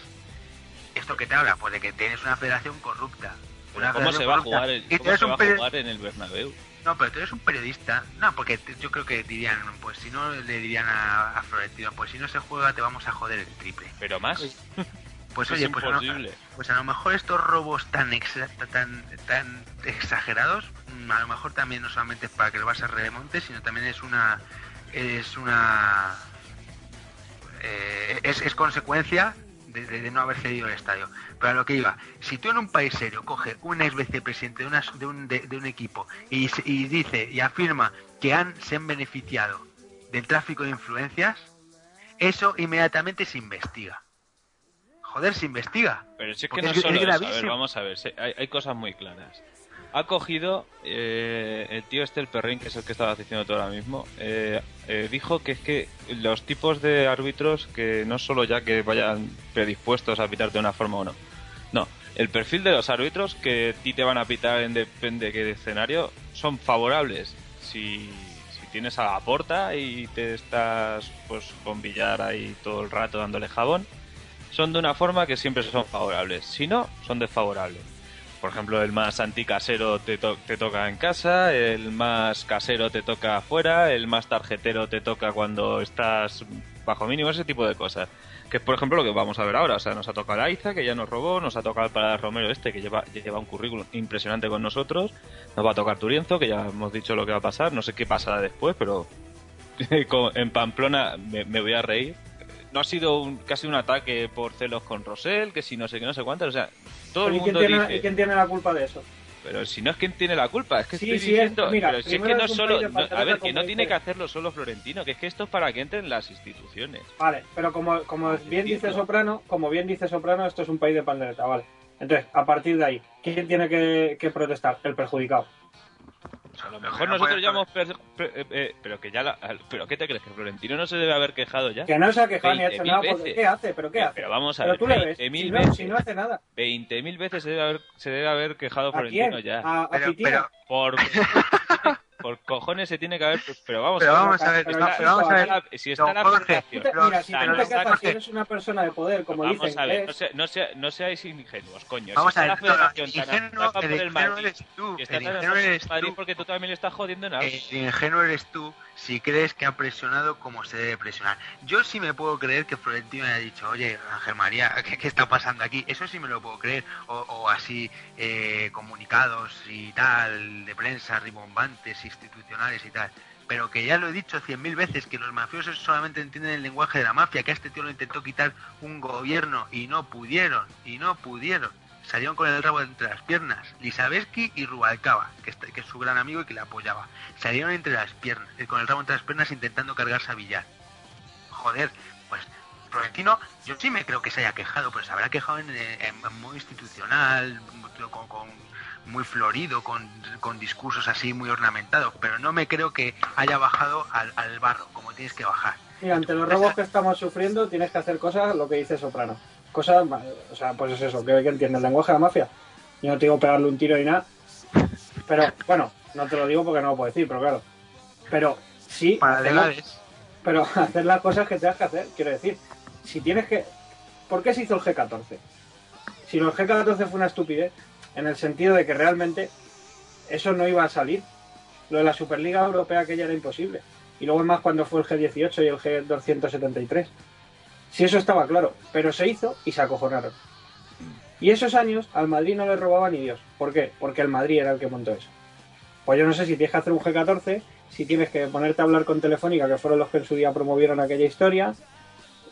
¿Esto que te habla? Pues de que tienes una federación corrupta. Una ¿Cómo federación se va a jugar, el- cómo se va a jugar en el Bernabéu? No, pero tú eres un periodista. No, porque yo creo que dirían, pues si no le dirían a, a Florentino, pues si no se juega te vamos a joder el triple. Pero más. Pues *laughs* Es oye, pues a, lo, pues a lo mejor estos robos tan, exa- tan tan exagerados, mm, a lo mejor también no solamente es para que el Barça remonte, sino también es una es una eh, es, es consecuencia de, de- de no haber cedido el estadio. Pero a lo que iba, si tú en un país serio coge un ex vicepresidente de, una- de, un, de- de un equipo y, dice y afirma que han, se han beneficiado del tráfico de influencias, eso inmediatamente se investiga. Joder, se investiga. Pero si es que no es- es solo eso. A ver, vamos a ver. Hay, hay cosas muy claras. Ha cogido eh, el tío este, el perrín, que es el que estaba diciendo todo ahora mismo, eh, eh, dijo que es que los tipos de árbitros, que no solo ya que vayan predispuestos a pitar de una forma o no. No, el perfil de los árbitros que a ti te van a pitar en depende de qué escenario son favorables. Si, si tienes a la porta y te estás pues con billar ahí todo el rato dándole jabón, son de una forma que siempre son favorables. Si no, son desfavorables. Por ejemplo, el más anticasero te, te toca en casa, el más casero te toca afuera, el más tarjetero te toca cuando estás bajo mínimo, ese tipo de cosas. Que es, por ejemplo, lo que vamos a ver ahora. O sea, nos ha tocado Aiza, que ya nos robó, nos ha tocado el Parada Romero este, que lleva, lleva un currículum impresionante con nosotros, nos va a tocar Turienzo, que ya hemos dicho lo que va a pasar, no sé qué pasará después, pero *laughs* en Pamplona me, me voy a reír. No ha sido un- casi un ataque por celos con Rosell, que si no sé qué, no sé cuántas. O sea, todo el ¿Y quién, mundo tiene, dice... ¿Y quién tiene la culpa de eso? Pero si no es quien tiene la culpa, es que Sí, estoy sí, es- diciendo. mira, pero si es que no solo. no- a ver, que no tiene que hacerlo solo Florentino, que es que esto es para que entren las instituciones. Vale, pero como, como bien dice Soprano, como bien dice Soprano, esto es un país de pandereta, vale. Entonces, a partir de ahí, ¿quién tiene que, que protestar? El perjudicado. A lo mejor nosotros ya hemos. per- per- eh, eh, pero que ya. La, pero ¿qué te crees? ¿Que Florentino no se debe haber quejado ya? Que no se ha quejado ni ha hecho 20.000 nada, porque veces. ¿qué hace? ¿Pero qué hace? Pero vamos a Pero ver, tú le ves, 20.000 si no, veces. si no hace nada. 20.000 veces se debe haber, se debe haber quejado ¿A Florentino quién? ya. ¿A, a pero- Por, *laughs* por cojones se tiene que haber. Pero vamos Pero a ver. vamos a ver, pero ya pero vamos a ver. Si está la Pero- mira, si está si eres una persona de poder, como Vamos dicen a ver, no, es, se- no, sea- no seáis ingenuos, coño. Vamos si a está ver, la no, no, federación tan ingenuo, por el el ingenuo Madrid, eres tú, que está el ingenuo eres Madrid tú. porque tú también le estás jodiendo en algo. El ingenuo eres tú si crees que ha presionado como se debe presionar. Yo sí me puedo creer que Florentino haya dicho, oye, Ángel María, *laughs* ¿qué, está pasando aquí? Eso sí me lo puedo creer. O, o así eh, comunicados y tal, de prensa, ribombantes, institucionales y tal. Pero que ya lo he dicho cien mil veces, que los mafiosos solamente entienden el lenguaje de la mafia, que a este tío lo intentó quitar un gobierno y no pudieron, y no pudieron. Salieron con el rabo entre las piernas. Lisabeski y Rubalcaba, que, está- que es su gran amigo y que le apoyaba. Salieron entre las piernas, eh, con el rabo entre las piernas intentando cargarse a Villar. Joder, pues Florentino, yo sí me creo que se haya quejado, pero se habrá quejado en, en- en modo institucional, con, con- muy florido, con, con discursos así muy ornamentados, pero no me creo que haya bajado al, al barro, como tienes que bajar. mira, ante los robos que estamos sufriendo, tienes que hacer cosas, lo que dice Soprano. Cosas, ma- o sea, pues es eso, que, que entiende el lenguaje de la mafia. Yo no te digo pegarle un tiro ni nada, pero bueno, no te lo digo porque no lo puedo decir, pero claro. Pero sí, hacer las- pero *laughs* hacer las cosas que tengas que hacer, quiero decir. Si tienes que... ¿Por qué se hizo el G14? Si el G14 fue una estupidez, en el sentido de que realmente eso no iba a salir. Lo de la Superliga Europea que ya era imposible. Y luego más cuando fue el G18 y el G273. Si eso estaba claro, pero se hizo y se acojonaron. Y esos años al Madrid no le robaba ni Dios. ¿Por qué? Porque el Madrid era el que montó eso. Pues yo no sé si tienes que hacer un G14, si tienes que ponerte a hablar con Telefónica, que fueron los que en su día promovieron aquella historia.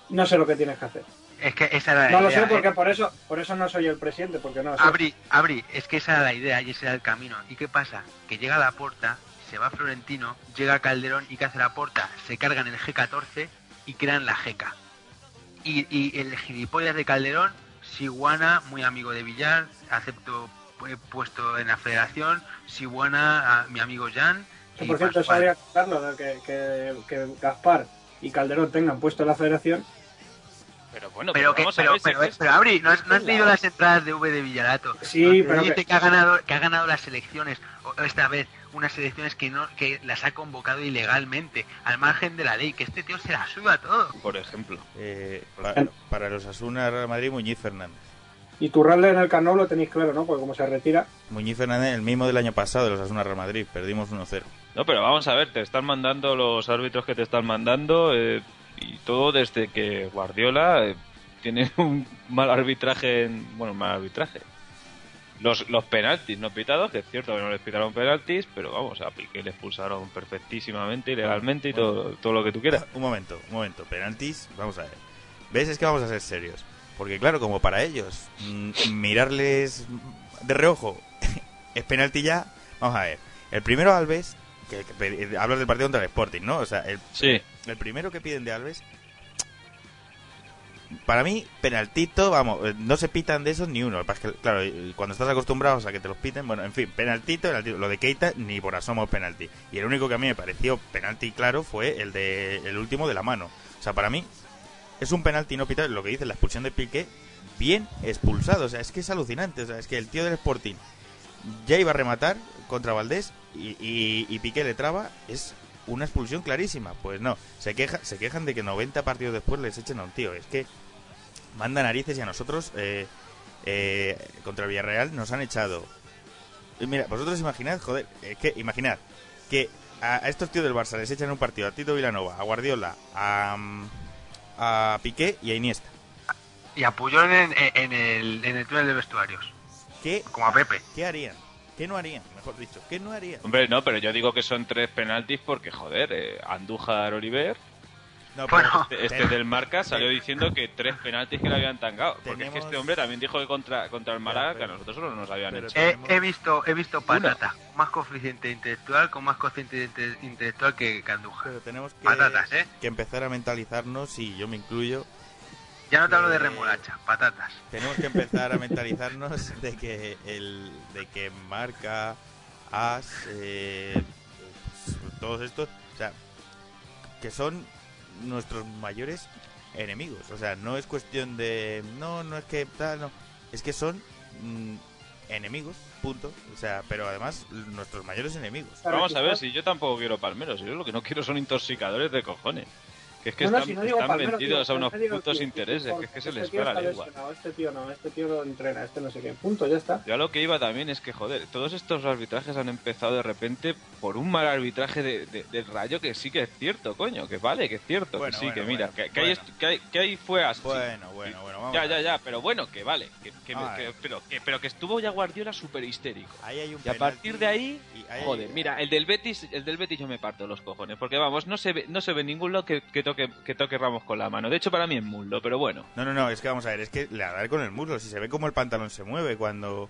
No sé lo que tienes que hacer. Es que esa era la No lo sé porque eh. por eso, por eso no soy el presidente, porque no lo sé. Abri, Abri, es que esa era la idea y ese era el camino. ¿Y qué pasa? Que llega la porta, se va Florentino, llega Calderón y ¿qué hace la porta? Se cargan el G14 y crean la GECA. Y, y el gilipollas de Calderón, Siguana, muy amigo de Villar, acepto eh, puesto en la federación, Siguana, a mi amigo Jan. Que y por cierto, eso habría de que, que, que Gaspar y Calderón tengan puesto en la federación. Pero bueno, Pero, que, pero, si pero, pero, Abri, ¿no has, no has es leído la las entradas de V de Villarato? Sí, pero dice que- que... ha ganado que ha ganado las elecciones esta vez unas elecciones que no que las ha convocado ilegalmente al margen de la ley que este tío se la suda todo por ejemplo. Eh, pa- para los Asuna Real Madrid, Muñiz Fernández. Y Turralde en el Camp Nou lo tenéis claro, ¿no? Porque como se retira. Muñiz Fernández, el mismo del año pasado de los Asuna Real Madrid. Perdimos 1-0. No, pero vamos a ver, te están mandando los árbitros que te están mandando eh, y todo desde que Guardiola eh, tiene *laughs* un mal arbitraje, en, bueno, mal arbitraje. Los, los penaltis no pitados, que es cierto que no les pitaron penaltis, pero vamos, a Piqué le expulsaron perfectísimamente, legalmente y todo, todo lo que tú quieras. Un momento, un momento. Penaltis, vamos a ver. ¿Ves? Es que vamos a ser serios. Porque claro, como para ellos, mm, mirarles de reojo *laughs* es penalti ya. Vamos a ver. El primero Alves, que, hablas del partido contra el Sporting, ¿no? O sea, el, Sí. el primero que piden de Alves, para mí, penaltito, vamos, eh, no se pitan de esos ni uno. Claro, cuando estás acostumbrado a que te los piten, bueno, en fin, penaltito, penaltito. Lo de Keita, ni por asomo penalti. Y el único que a mí me pareció penalti claro fue el de el último de la mano. O sea, para mí, es un penalti no pitado. Lo que dice la expulsión de Piqué, bien expulsado. O sea, es que es alucinante. O sea, es que el tío del Sporting ya iba a rematar contra Valdés y, y Piqué le traba. Es una expulsión clarísima. Pues no, se, queja, se quejan de que 90 partidos después les echen a un tío. Es que manda narices y a nosotros eh, eh, contra el Villarreal nos han echado. Y mira, vosotros imaginad, joder, es que imaginad que a, a estos tíos del Barça les echan un partido a Tito Vilanova, a Guardiola, a, mm, a Piqué y a Iniesta. y a Puyol en, en el, en el túnel de vestuarios ¿Qué, como a Pepe ¿Qué harían? ¿Qué no harían? Mejor dicho, ¿qué no harían? Hombre, no, pero yo digo que son tres penaltis porque, joder, eh, Andújar, Oliver, No, Bueno. pero- Este del Marca salió diciendo que tres penaltis que le habían tangado. Porque es que este hombre también dijo que contra, contra el Málaga que a nosotros solo nos habían pero hecho. He, visto he visto patata, con más coeficiente intelectual, con más coeficiente inte- intelectual que, que Andújar. Pero tenemos que, Patatas, ¿eh? que empezar a mentalizarnos, y yo me incluyo, Ya no te hablo de remolacha, patatas. tenemos que empezar a mentalizarnos de que el de que marca as eh, todos estos o sea que son nuestros mayores enemigos o sea no es cuestión de no no es que tal no es que son mm, enemigos punto o sea pero además nuestros mayores enemigos Claro, Vamos a ver, si yo tampoco quiero palmeros, yo lo que no quiero son intoxicadores de cojones. Que es que No, no, están, si no están vendidos a unos no putos intereses, que es que se este les tío va la lengua. Este tío no, este tío lo entrena, este no sé qué. Punto, ya está. Yo a lo que iba también es que, joder, todos estos arbitrajes han empezado de repente por un mal arbitraje de, de- del Rayo que sí que es cierto, coño, que vale, que es cierto, Bueno, que sí, bueno, que mira, bueno, que, que que ahí- que ahí fue así. bueno bueno bueno vamos Ya, ya, ya, pero bueno, que vale, que, que- Ah, que- eh. pero, que, pero que estuvo ya Guardiola súper histérico. ahí hay un Y a partir de ahí, y ahí- joder, mira, el del Betis, el del Betis yo me parto los cojones, porque vamos, no se ve, no se ve ningún lado que, que toque, que toque Ramos con la mano. De hecho, para mí es muslo, pero bueno. No, no, no, es que vamos a ver, es que le va a dar con el muslo, si se ve como el pantalón se mueve cuando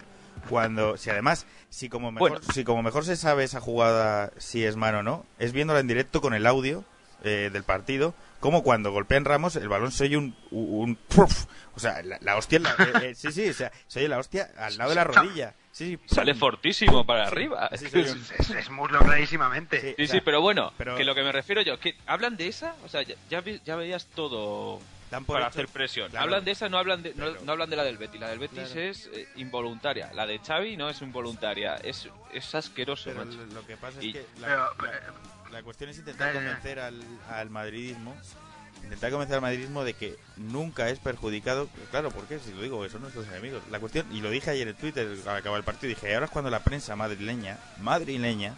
cuando si además si como mejor Bueno. si como mejor se sabe esa jugada si es mano o no, es viéndola en directo con el audio eh, del partido, como cuando golpean Ramos el balón se oye un un ¡puf! o sea, la, la hostia la- eh, eh, sí, sí, o sea, se oye la hostia al lado de la *laughs* rodilla. Sí, sí, Sale fortísimo para arriba. Sí, Es, es muslo clarísimamente. Sí, Sí, o sea, sí, pero bueno, pero- que lo que me refiero yo, que hablan de esa, o sea, ya, ya, ya veías todo dan por para hecho- hacer presión. claro. Hablan de esa, no hablan de, no, Claro. no hablan de la del Betis. La del Betis Claro. es eh, involuntaria. La de Xavi no es involuntaria. Es, es asqueroso, Pero macho. lo, que pasa Y- es que la, Pero, la- la cuestión es intentar convencer al, al madridismo, intentar convencer al madridismo de que nunca es perjudicado. Claro, ¿por qué? Si lo digo, son nuestros enemigos. La cuestión, y lo dije ayer en Twitter al acabar el partido, dije, ahora es cuando la prensa madrileña, madrileña,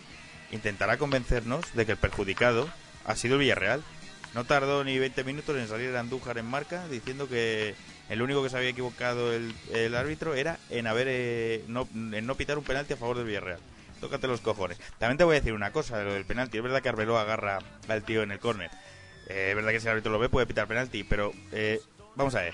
intentará convencernos de que el perjudicado ha sido el Villarreal. No tardó ni 20 minutos en salir Andújar en marca diciendo que el único que se había equivocado el, el árbitro era en haber eh, no, en no pitar un penalti a favor del Villarreal. Tócate los cojones. También te voy a decir una cosa lo del penalti. Es verdad que Arbeloa agarra al tío en el córner. Eh, es verdad que si el árbitro lo ve puede pitar penalti, pero eh, vamos a ver.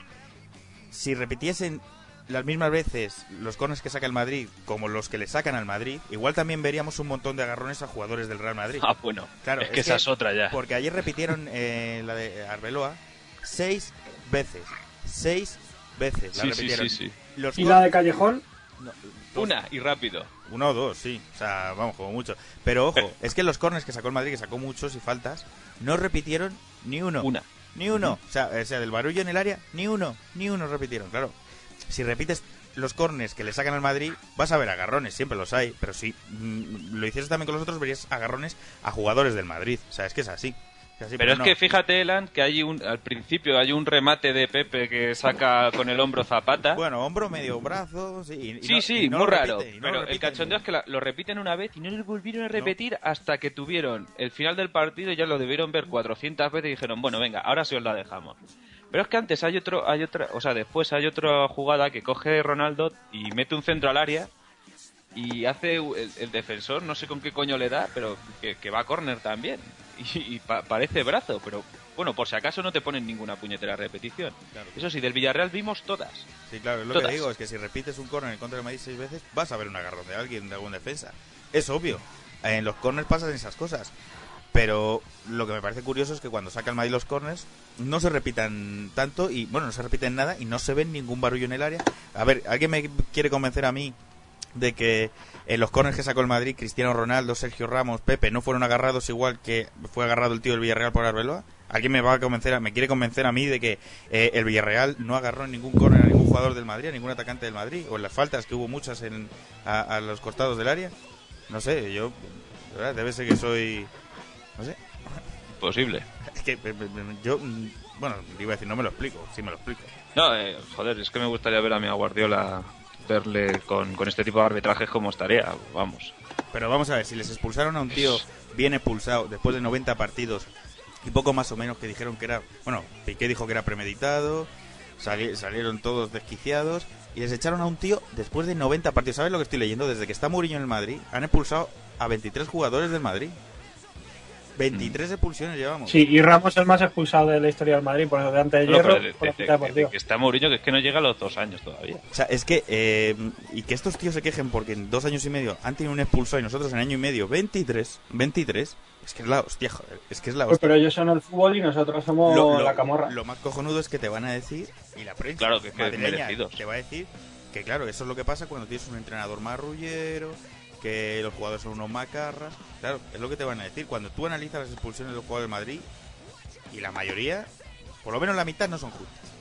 Si repitiesen las mismas veces los corners que saca el Madrid como los que le sacan al Madrid, igual también veríamos un montón de agarrones a jugadores del Real Madrid. Ah, bueno. Claro, es que esa es otra ya. Porque ayer repitieron eh, la de Arbeloa seis veces. Seis veces la Sí, sí, repitieron. sí, sí. Los Y la de Callejón, no, dos- Una y rápido. uno o dos, sí. O sea, vamos, como mucho. Pero ojo, es que los corners que sacó el Madrid, que sacó muchos y faltas, no repitieron ni uno. Una. Ni uno. O sea, o sea, del barullo en el área, ni uno. Ni uno repitieron, claro. Si repites los corners que le sacan al Madrid, vas a ver agarrones, siempre los hay. Pero si mm, lo hicieras también con los otros, verías agarrones a jugadores del Madrid. O sea, es que es así. Pero es que fíjate, Elan, que hay un, al principio hay un remate de Pepe que saca con el hombro Zapata. Bueno, hombro, medio brazo, sí. y- y Sí, no- sí, y no muy raro. repite, y pero el cachondeo es que la- lo repiten una vez y no lo volvieron a repetir hasta que tuvieron el final del partido. Ya lo debieron ver 400 veces y dijeron, bueno, venga, ahora sí os la dejamos. Pero es que antes hay otro, hay otra, o sea, después hay otra jugada que coge Ronaldo y mete un centro al área y hace el, el defensor, no sé con qué coño le da, pero que, que va a córner también. *laughs* Y, y pa- parece brazo, pero bueno, por si acaso no te ponen ninguna puñetera repetición. Claro. Eso sí, del Villarreal vimos todas. Sí, claro, es lo Todas. que digo, es que si repites un corner en contra del Madrid seis veces, vas a ver un agarrón de alguien, de algún defensa. Es obvio. En los corners pasan esas cosas. Pero lo que me parece curioso es que cuando saca el Madrid los corners, no se repitan tanto y, bueno, no se repiten nada y no se ven ningún barullo en el área. A ver, ¿alguien me quiere convencer a mí de que en los corners que sacó el Madrid, Cristiano Ronaldo, Sergio Ramos, Pepe, no fueron agarrados igual que fue agarrado el tío del Villarreal por Arbeloa? ¿Alguien me va a convencer, a- me quiere convencer a mí de que eh, el Villarreal no agarró en ningún córner a ningún jugador del Madrid, a ningún atacante del Madrid? ¿O en las faltas, que hubo muchas en, a, a los costados del área? No sé, yo, verdad, debe ser que soy, no sé, Posible. *laughs* es que eh, eh, yo, mm, bueno, iba a decir, no me lo explico, sí me lo explico. No, eh, joder, es que me gustaría ver a mi Guardiola verle con, este tipo de arbitrajes como estaría, vamos. Pero vamos a ver, si les expulsaron a un tío bien expulsado después de 90 partidos y poco más o menos que dijeron que era, bueno, Piqué dijo que era premeditado, sali- salieron todos desquiciados y les echaron a un tío después de 90 partidos. ¿Sabes lo que estoy leyendo? Desde que está Mourinho en el Madrid, han expulsado a 23 jugadores del Madrid. 23 expulsiones llevamos. Sí, y Ramos es el más expulsado de la historia del Madrid, por delante de No, Hierro, de- por la de- de que está Mourinho, que es que no llega a los dos años todavía. O sea, es que. eh, y que estos tíos se quejen porque en dos años y medio han tenido un expulsado y nosotros en año y medio 23. 23. Es que es la hostia, joder. Es que es la Pues, hostia. pero ellos son el fútbol y nosotros somos Lo- lo- la camorra. Lo más cojonudo es que te van a decir, y la prensa Claro, que- que madrileña merecidos. te va a decir que, claro, eso es lo que pasa cuando tienes un entrenador marrullero, que los jugadores son unos macarras. Claro, es lo que te van a decir. Cuando tú analizas las expulsiones de los jugadores del Madrid, y la mayoría, por lo menos la mitad no son justas.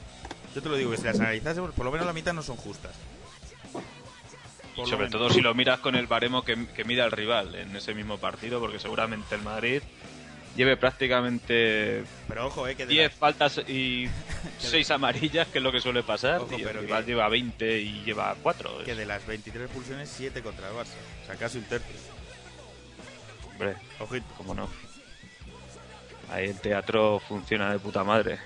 Yo te lo digo, que si las analizásemos, por lo menos la mitad no son justas. Por Sobre todo si lo miras con el baremo que, que mida el rival en ese mismo partido, porque seguramente el Madrid lleve prácticamente Pero ojo, eh, que de 10 las- faltas y *laughs* 6 amarillas, que es lo que suele pasar, Ojo, y pero que- lleva 20 y lleva 4. que de las 23 expulsiones, 7 contra el Barça. O sea, casi un tercio. Hombre, Ojito. cómo no. Ahí el teatro funciona de puta madre.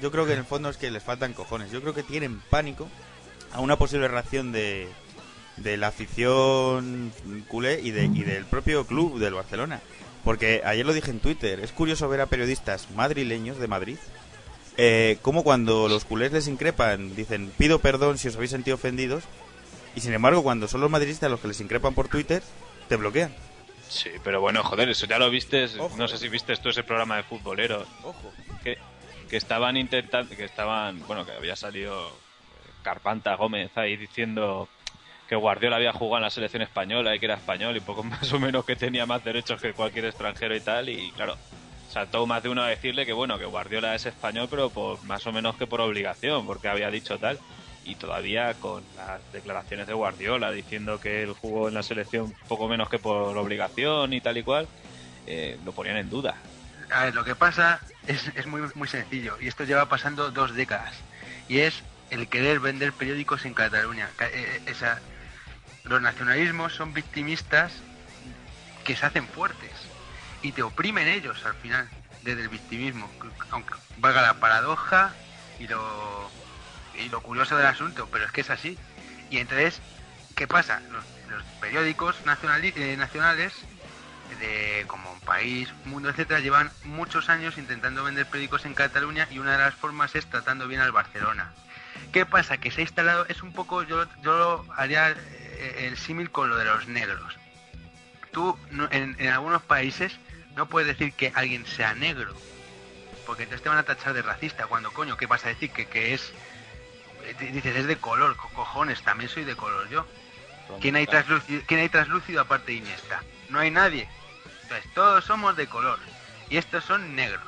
Yo creo que en el fondo es que les faltan cojones. Yo creo que tienen pánico a una posible reacción de, de la afición culé y, de, y del propio club del Barcelona. Porque ayer lo dije en Twitter, es curioso ver a periodistas madrileños de Madrid eh, como cuando los culés les increpan, dicen pido perdón si os habéis sentido ofendidos y sin embargo cuando son los madridistas los que les increpan por Twitter, te bloquean. Sí, pero bueno, joder, eso ya lo viste. Ojo, no sé eh. si viste tú ese programa de futboleros. Ojo. Que, que estaban intentando. Que estaban. Bueno, que había salido eh, Carpanta Gómez ahí diciendo que Guardiola había jugado en la selección española y que era español y poco *laughs* más o menos que tenía más derechos que cualquier extranjero y tal. Y claro, saltó más de uno a decirle que bueno, que Guardiola es español, pero por, más o menos que por obligación, porque había dicho tal. Y todavía con las declaraciones de Guardiola diciendo que él jugó en la selección poco menos que por obligación y tal y cual, eh, lo ponían en duda. A ver, lo que pasa es, es muy, muy sencillo y esto lleva pasando dos décadas y es el querer vender periódicos en Cataluña. Ca- eh, eh, esa- los nacionalismos son victimistas que se hacen fuertes y te oprimen ellos al final desde el victimismo, aunque valga la paradoja y lo, y lo curioso del asunto, pero es que es así. Y entonces, ¿qué pasa? Los, periódicos eh, nacionales de como País, Mundo, etcétera, llevan muchos años intentando vender periódicos en Cataluña y una de las formas es tratando bien al Barcelona. ¿Qué pasa? Que se ha instalado, es un poco, yo, yo lo haría eh, el símil con lo de los negros. Tú no- en, en algunos países no puedes decir que alguien sea negro, porque entonces te van a tachar de racista, cuando coño, ¿qué vas a decir? Que, que es, eh, di- dices, es de color, co- cojones, también soy de color yo. ¿Quién hay, traslúcido, ¿Quién hay traslúcido aparte de Iniesta? No hay nadie. Entonces, todos somos de color. Y estos son negros.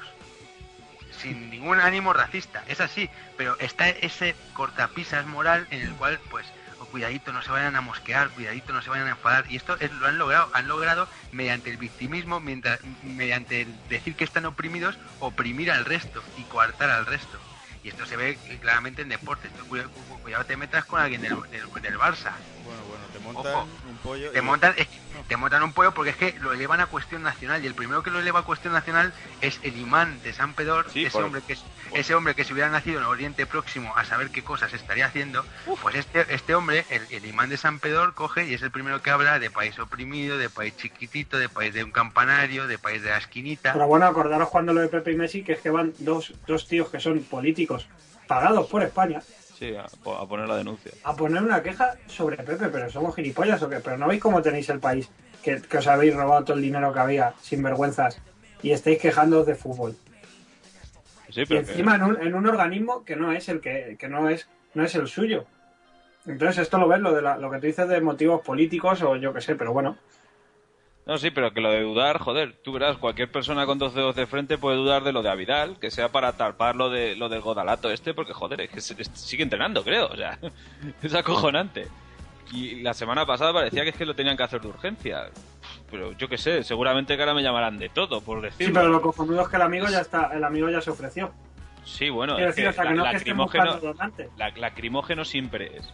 Sin ningún ánimo racista. Es así. Pero está ese cortapisas moral en el cual, pues, cuidadito, no se vayan a mosquear, cuidadito, no se vayan a enfadar. Y esto es, lo han logrado. Han logrado, mediante el victimismo, mientras, mediante el decir que están oprimidos, oprimir al resto y coartar al resto. Y esto se ve claramente en deportes. Cuidado, te metas con alguien del, del- del Barça. Bueno, bueno, te montan Ojo. un pollo. Te y- montan, es que te montan un pollo porque es que lo elevan a cuestión nacional y el primero que lo eleva a cuestión nacional es el imán de San Pedro, Sí, ese por- hombre que es- ese hombre que si hubiera nacido en Oriente Próximo a saber qué cosas estaría haciendo, pues este, este hombre, el, el imán de San Pedro, coge y es el primero que habla de país oprimido, de país chiquitito, de país de un campanario, de país de la esquinita. Pero bueno, acordaros cuando lo de Pepe y Messi, que es que van dos, dos tíos que son políticos pagados por España Sí, a, a poner la denuncia. a poner una queja sobre Pepe, pero somos gilipollas o qué, pero no veis cómo tenéis el país, que, que os habéis robado todo el dinero que había, sin vergüenzas, y estáis quejándoos de fútbol. Sí, Y que- encima en un, en un organismo que no es el que, que no es, no es el suyo. Entonces esto lo ves, lo de la- lo que tú dices de motivos políticos o yo qué sé, pero bueno. No, sí, pero que lo de dudar, joder, tú verás, cualquier persona con dos dedos de frente puede dudar de lo de Avidal, que sea para tapar lo, de, lo del Godalato este, porque joder, es que se- sigue entrenando, creo, o sea, *laughs* es acojonante. Y la semana pasada parecía que es que lo tenían que hacer de urgencia. Pero yo qué sé, seguramente que ahora me llamarán de todo, por Sí, decirlo. pero lo cojonudo es que el amigo ya está, el amigo ya se ofreció. Sí, bueno, es decir, que o sea, que la- no lacrimógeno, la- lacrimógeno siempre es.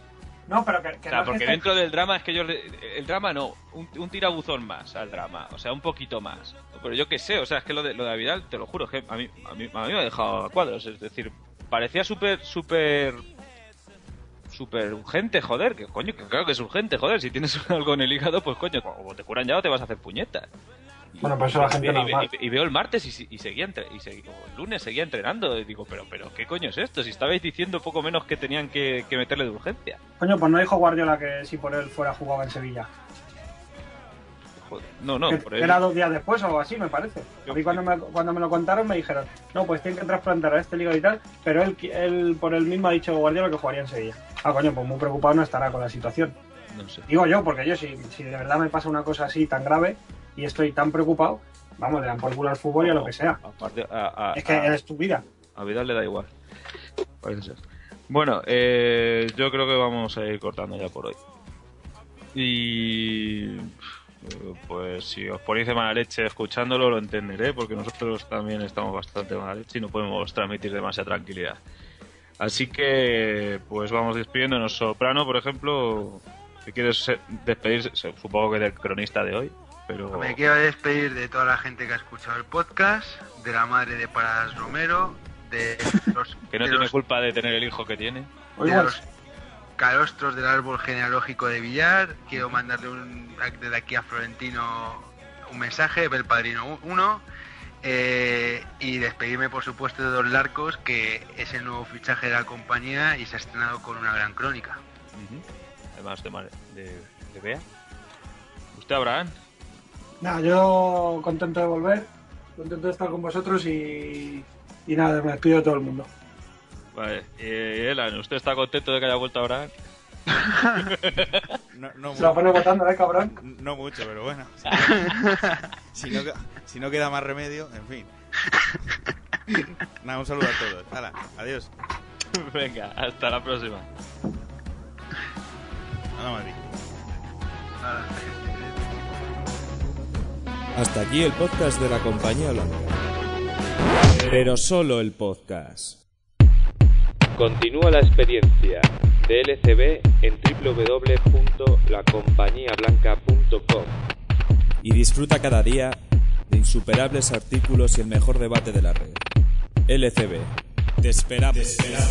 No, pero que, que O sea, no porque dentro del drama es que yo... El drama no, un, un tirabuzón más al drama, o sea, un poquito más. Pero yo qué sé, o sea, es que lo de, lo de Vidal, te lo juro, es que a mí, a mí, a mí me ha dejado a cuadros, es decir, parecía súper, súper... Súper urgente, joder, que coño, que claro que es urgente, joder, si tienes *laughs* algo en el hígado, pues coño, o te curan ya o te vas a hacer puñetas. Bueno, pues eso la gente y, normal. y- y veo el martes y, y seguía entre- y el lunes seguía entrenando. Y digo, pero, pero, ¿qué coño es esto? Si estabais diciendo poco menos que tenían que, que meterle de urgencia. Coño, pues no dijo Guardiola que si por él fuera jugaba en Sevilla. Joder. No, no, Que- por él. Era dos días después o así, me parece. A mí cuando me, cuando me lo contaron me dijeron, no, pues tienen que trasplantar a este liga y tal, pero él, él por él mismo ha dicho Guardiola que jugaría en Sevilla. Ah, coño, pues muy preocupado no estará con la situación. No sé. Digo yo, porque yo si, si de verdad me pasa una cosa así tan grave y estoy tan preocupado, vamos, le dan por culo al fútbol y a lo que sea. Aparte, a, a- Es que a- es tu vida. a Vidal le da igual. Parece ser. Bueno, eh, yo creo que vamos a ir cortando ya por hoy. Y eh, pues si os ponéis de mala leche escuchándolo lo entenderé porque nosotros también estamos bastante de mala leche y no podemos transmitir demasiada tranquilidad. Así que pues vamos despidiéndonos. Soprano, por ejemplo, si quieres despedirse, supongo que del cronista de hoy, pero Me quiero despedir de toda la gente que ha escuchado el podcast, de la madre de Paradas Romero, de *laughs* los, que no tiene los- culpa de tener el hijo que tiene. de los calostros del árbol genealógico de Villar. Quiero mandarle un, desde aquí a Florentino un mensaje, el padrino 1. y despedirme, por supuesto, de Don Larcos, que es el nuevo fichaje de la compañía y se ha estrenado con una gran crónica. Además de, de, de Bea. ¿Usted, Abraham? Nada, yo contento de volver, contento de estar con vosotros y, y nada, me despido de todo el mundo. Vale. Y Elan, ¿usted está contento de que haya vuelto Abraham? *laughs* No, no Se la mu- pone votando, ¿eh, cabrón? No mucho, pero bueno. *laughs* Si no, si no queda más remedio, en fin. Nada, un saludo a todos. Hala, adiós. *laughs* Venga, hasta la próxima. Hala, Madrid. Hasta aquí el podcast de la compañía blanca. Pero solo el podcast. Continúa la experiencia de LCB en www.lacompañiablanca.com. Y disfruta cada día de insuperables artículos y el mejor debate de la red. LCB. Te esperamos. Te esperamos.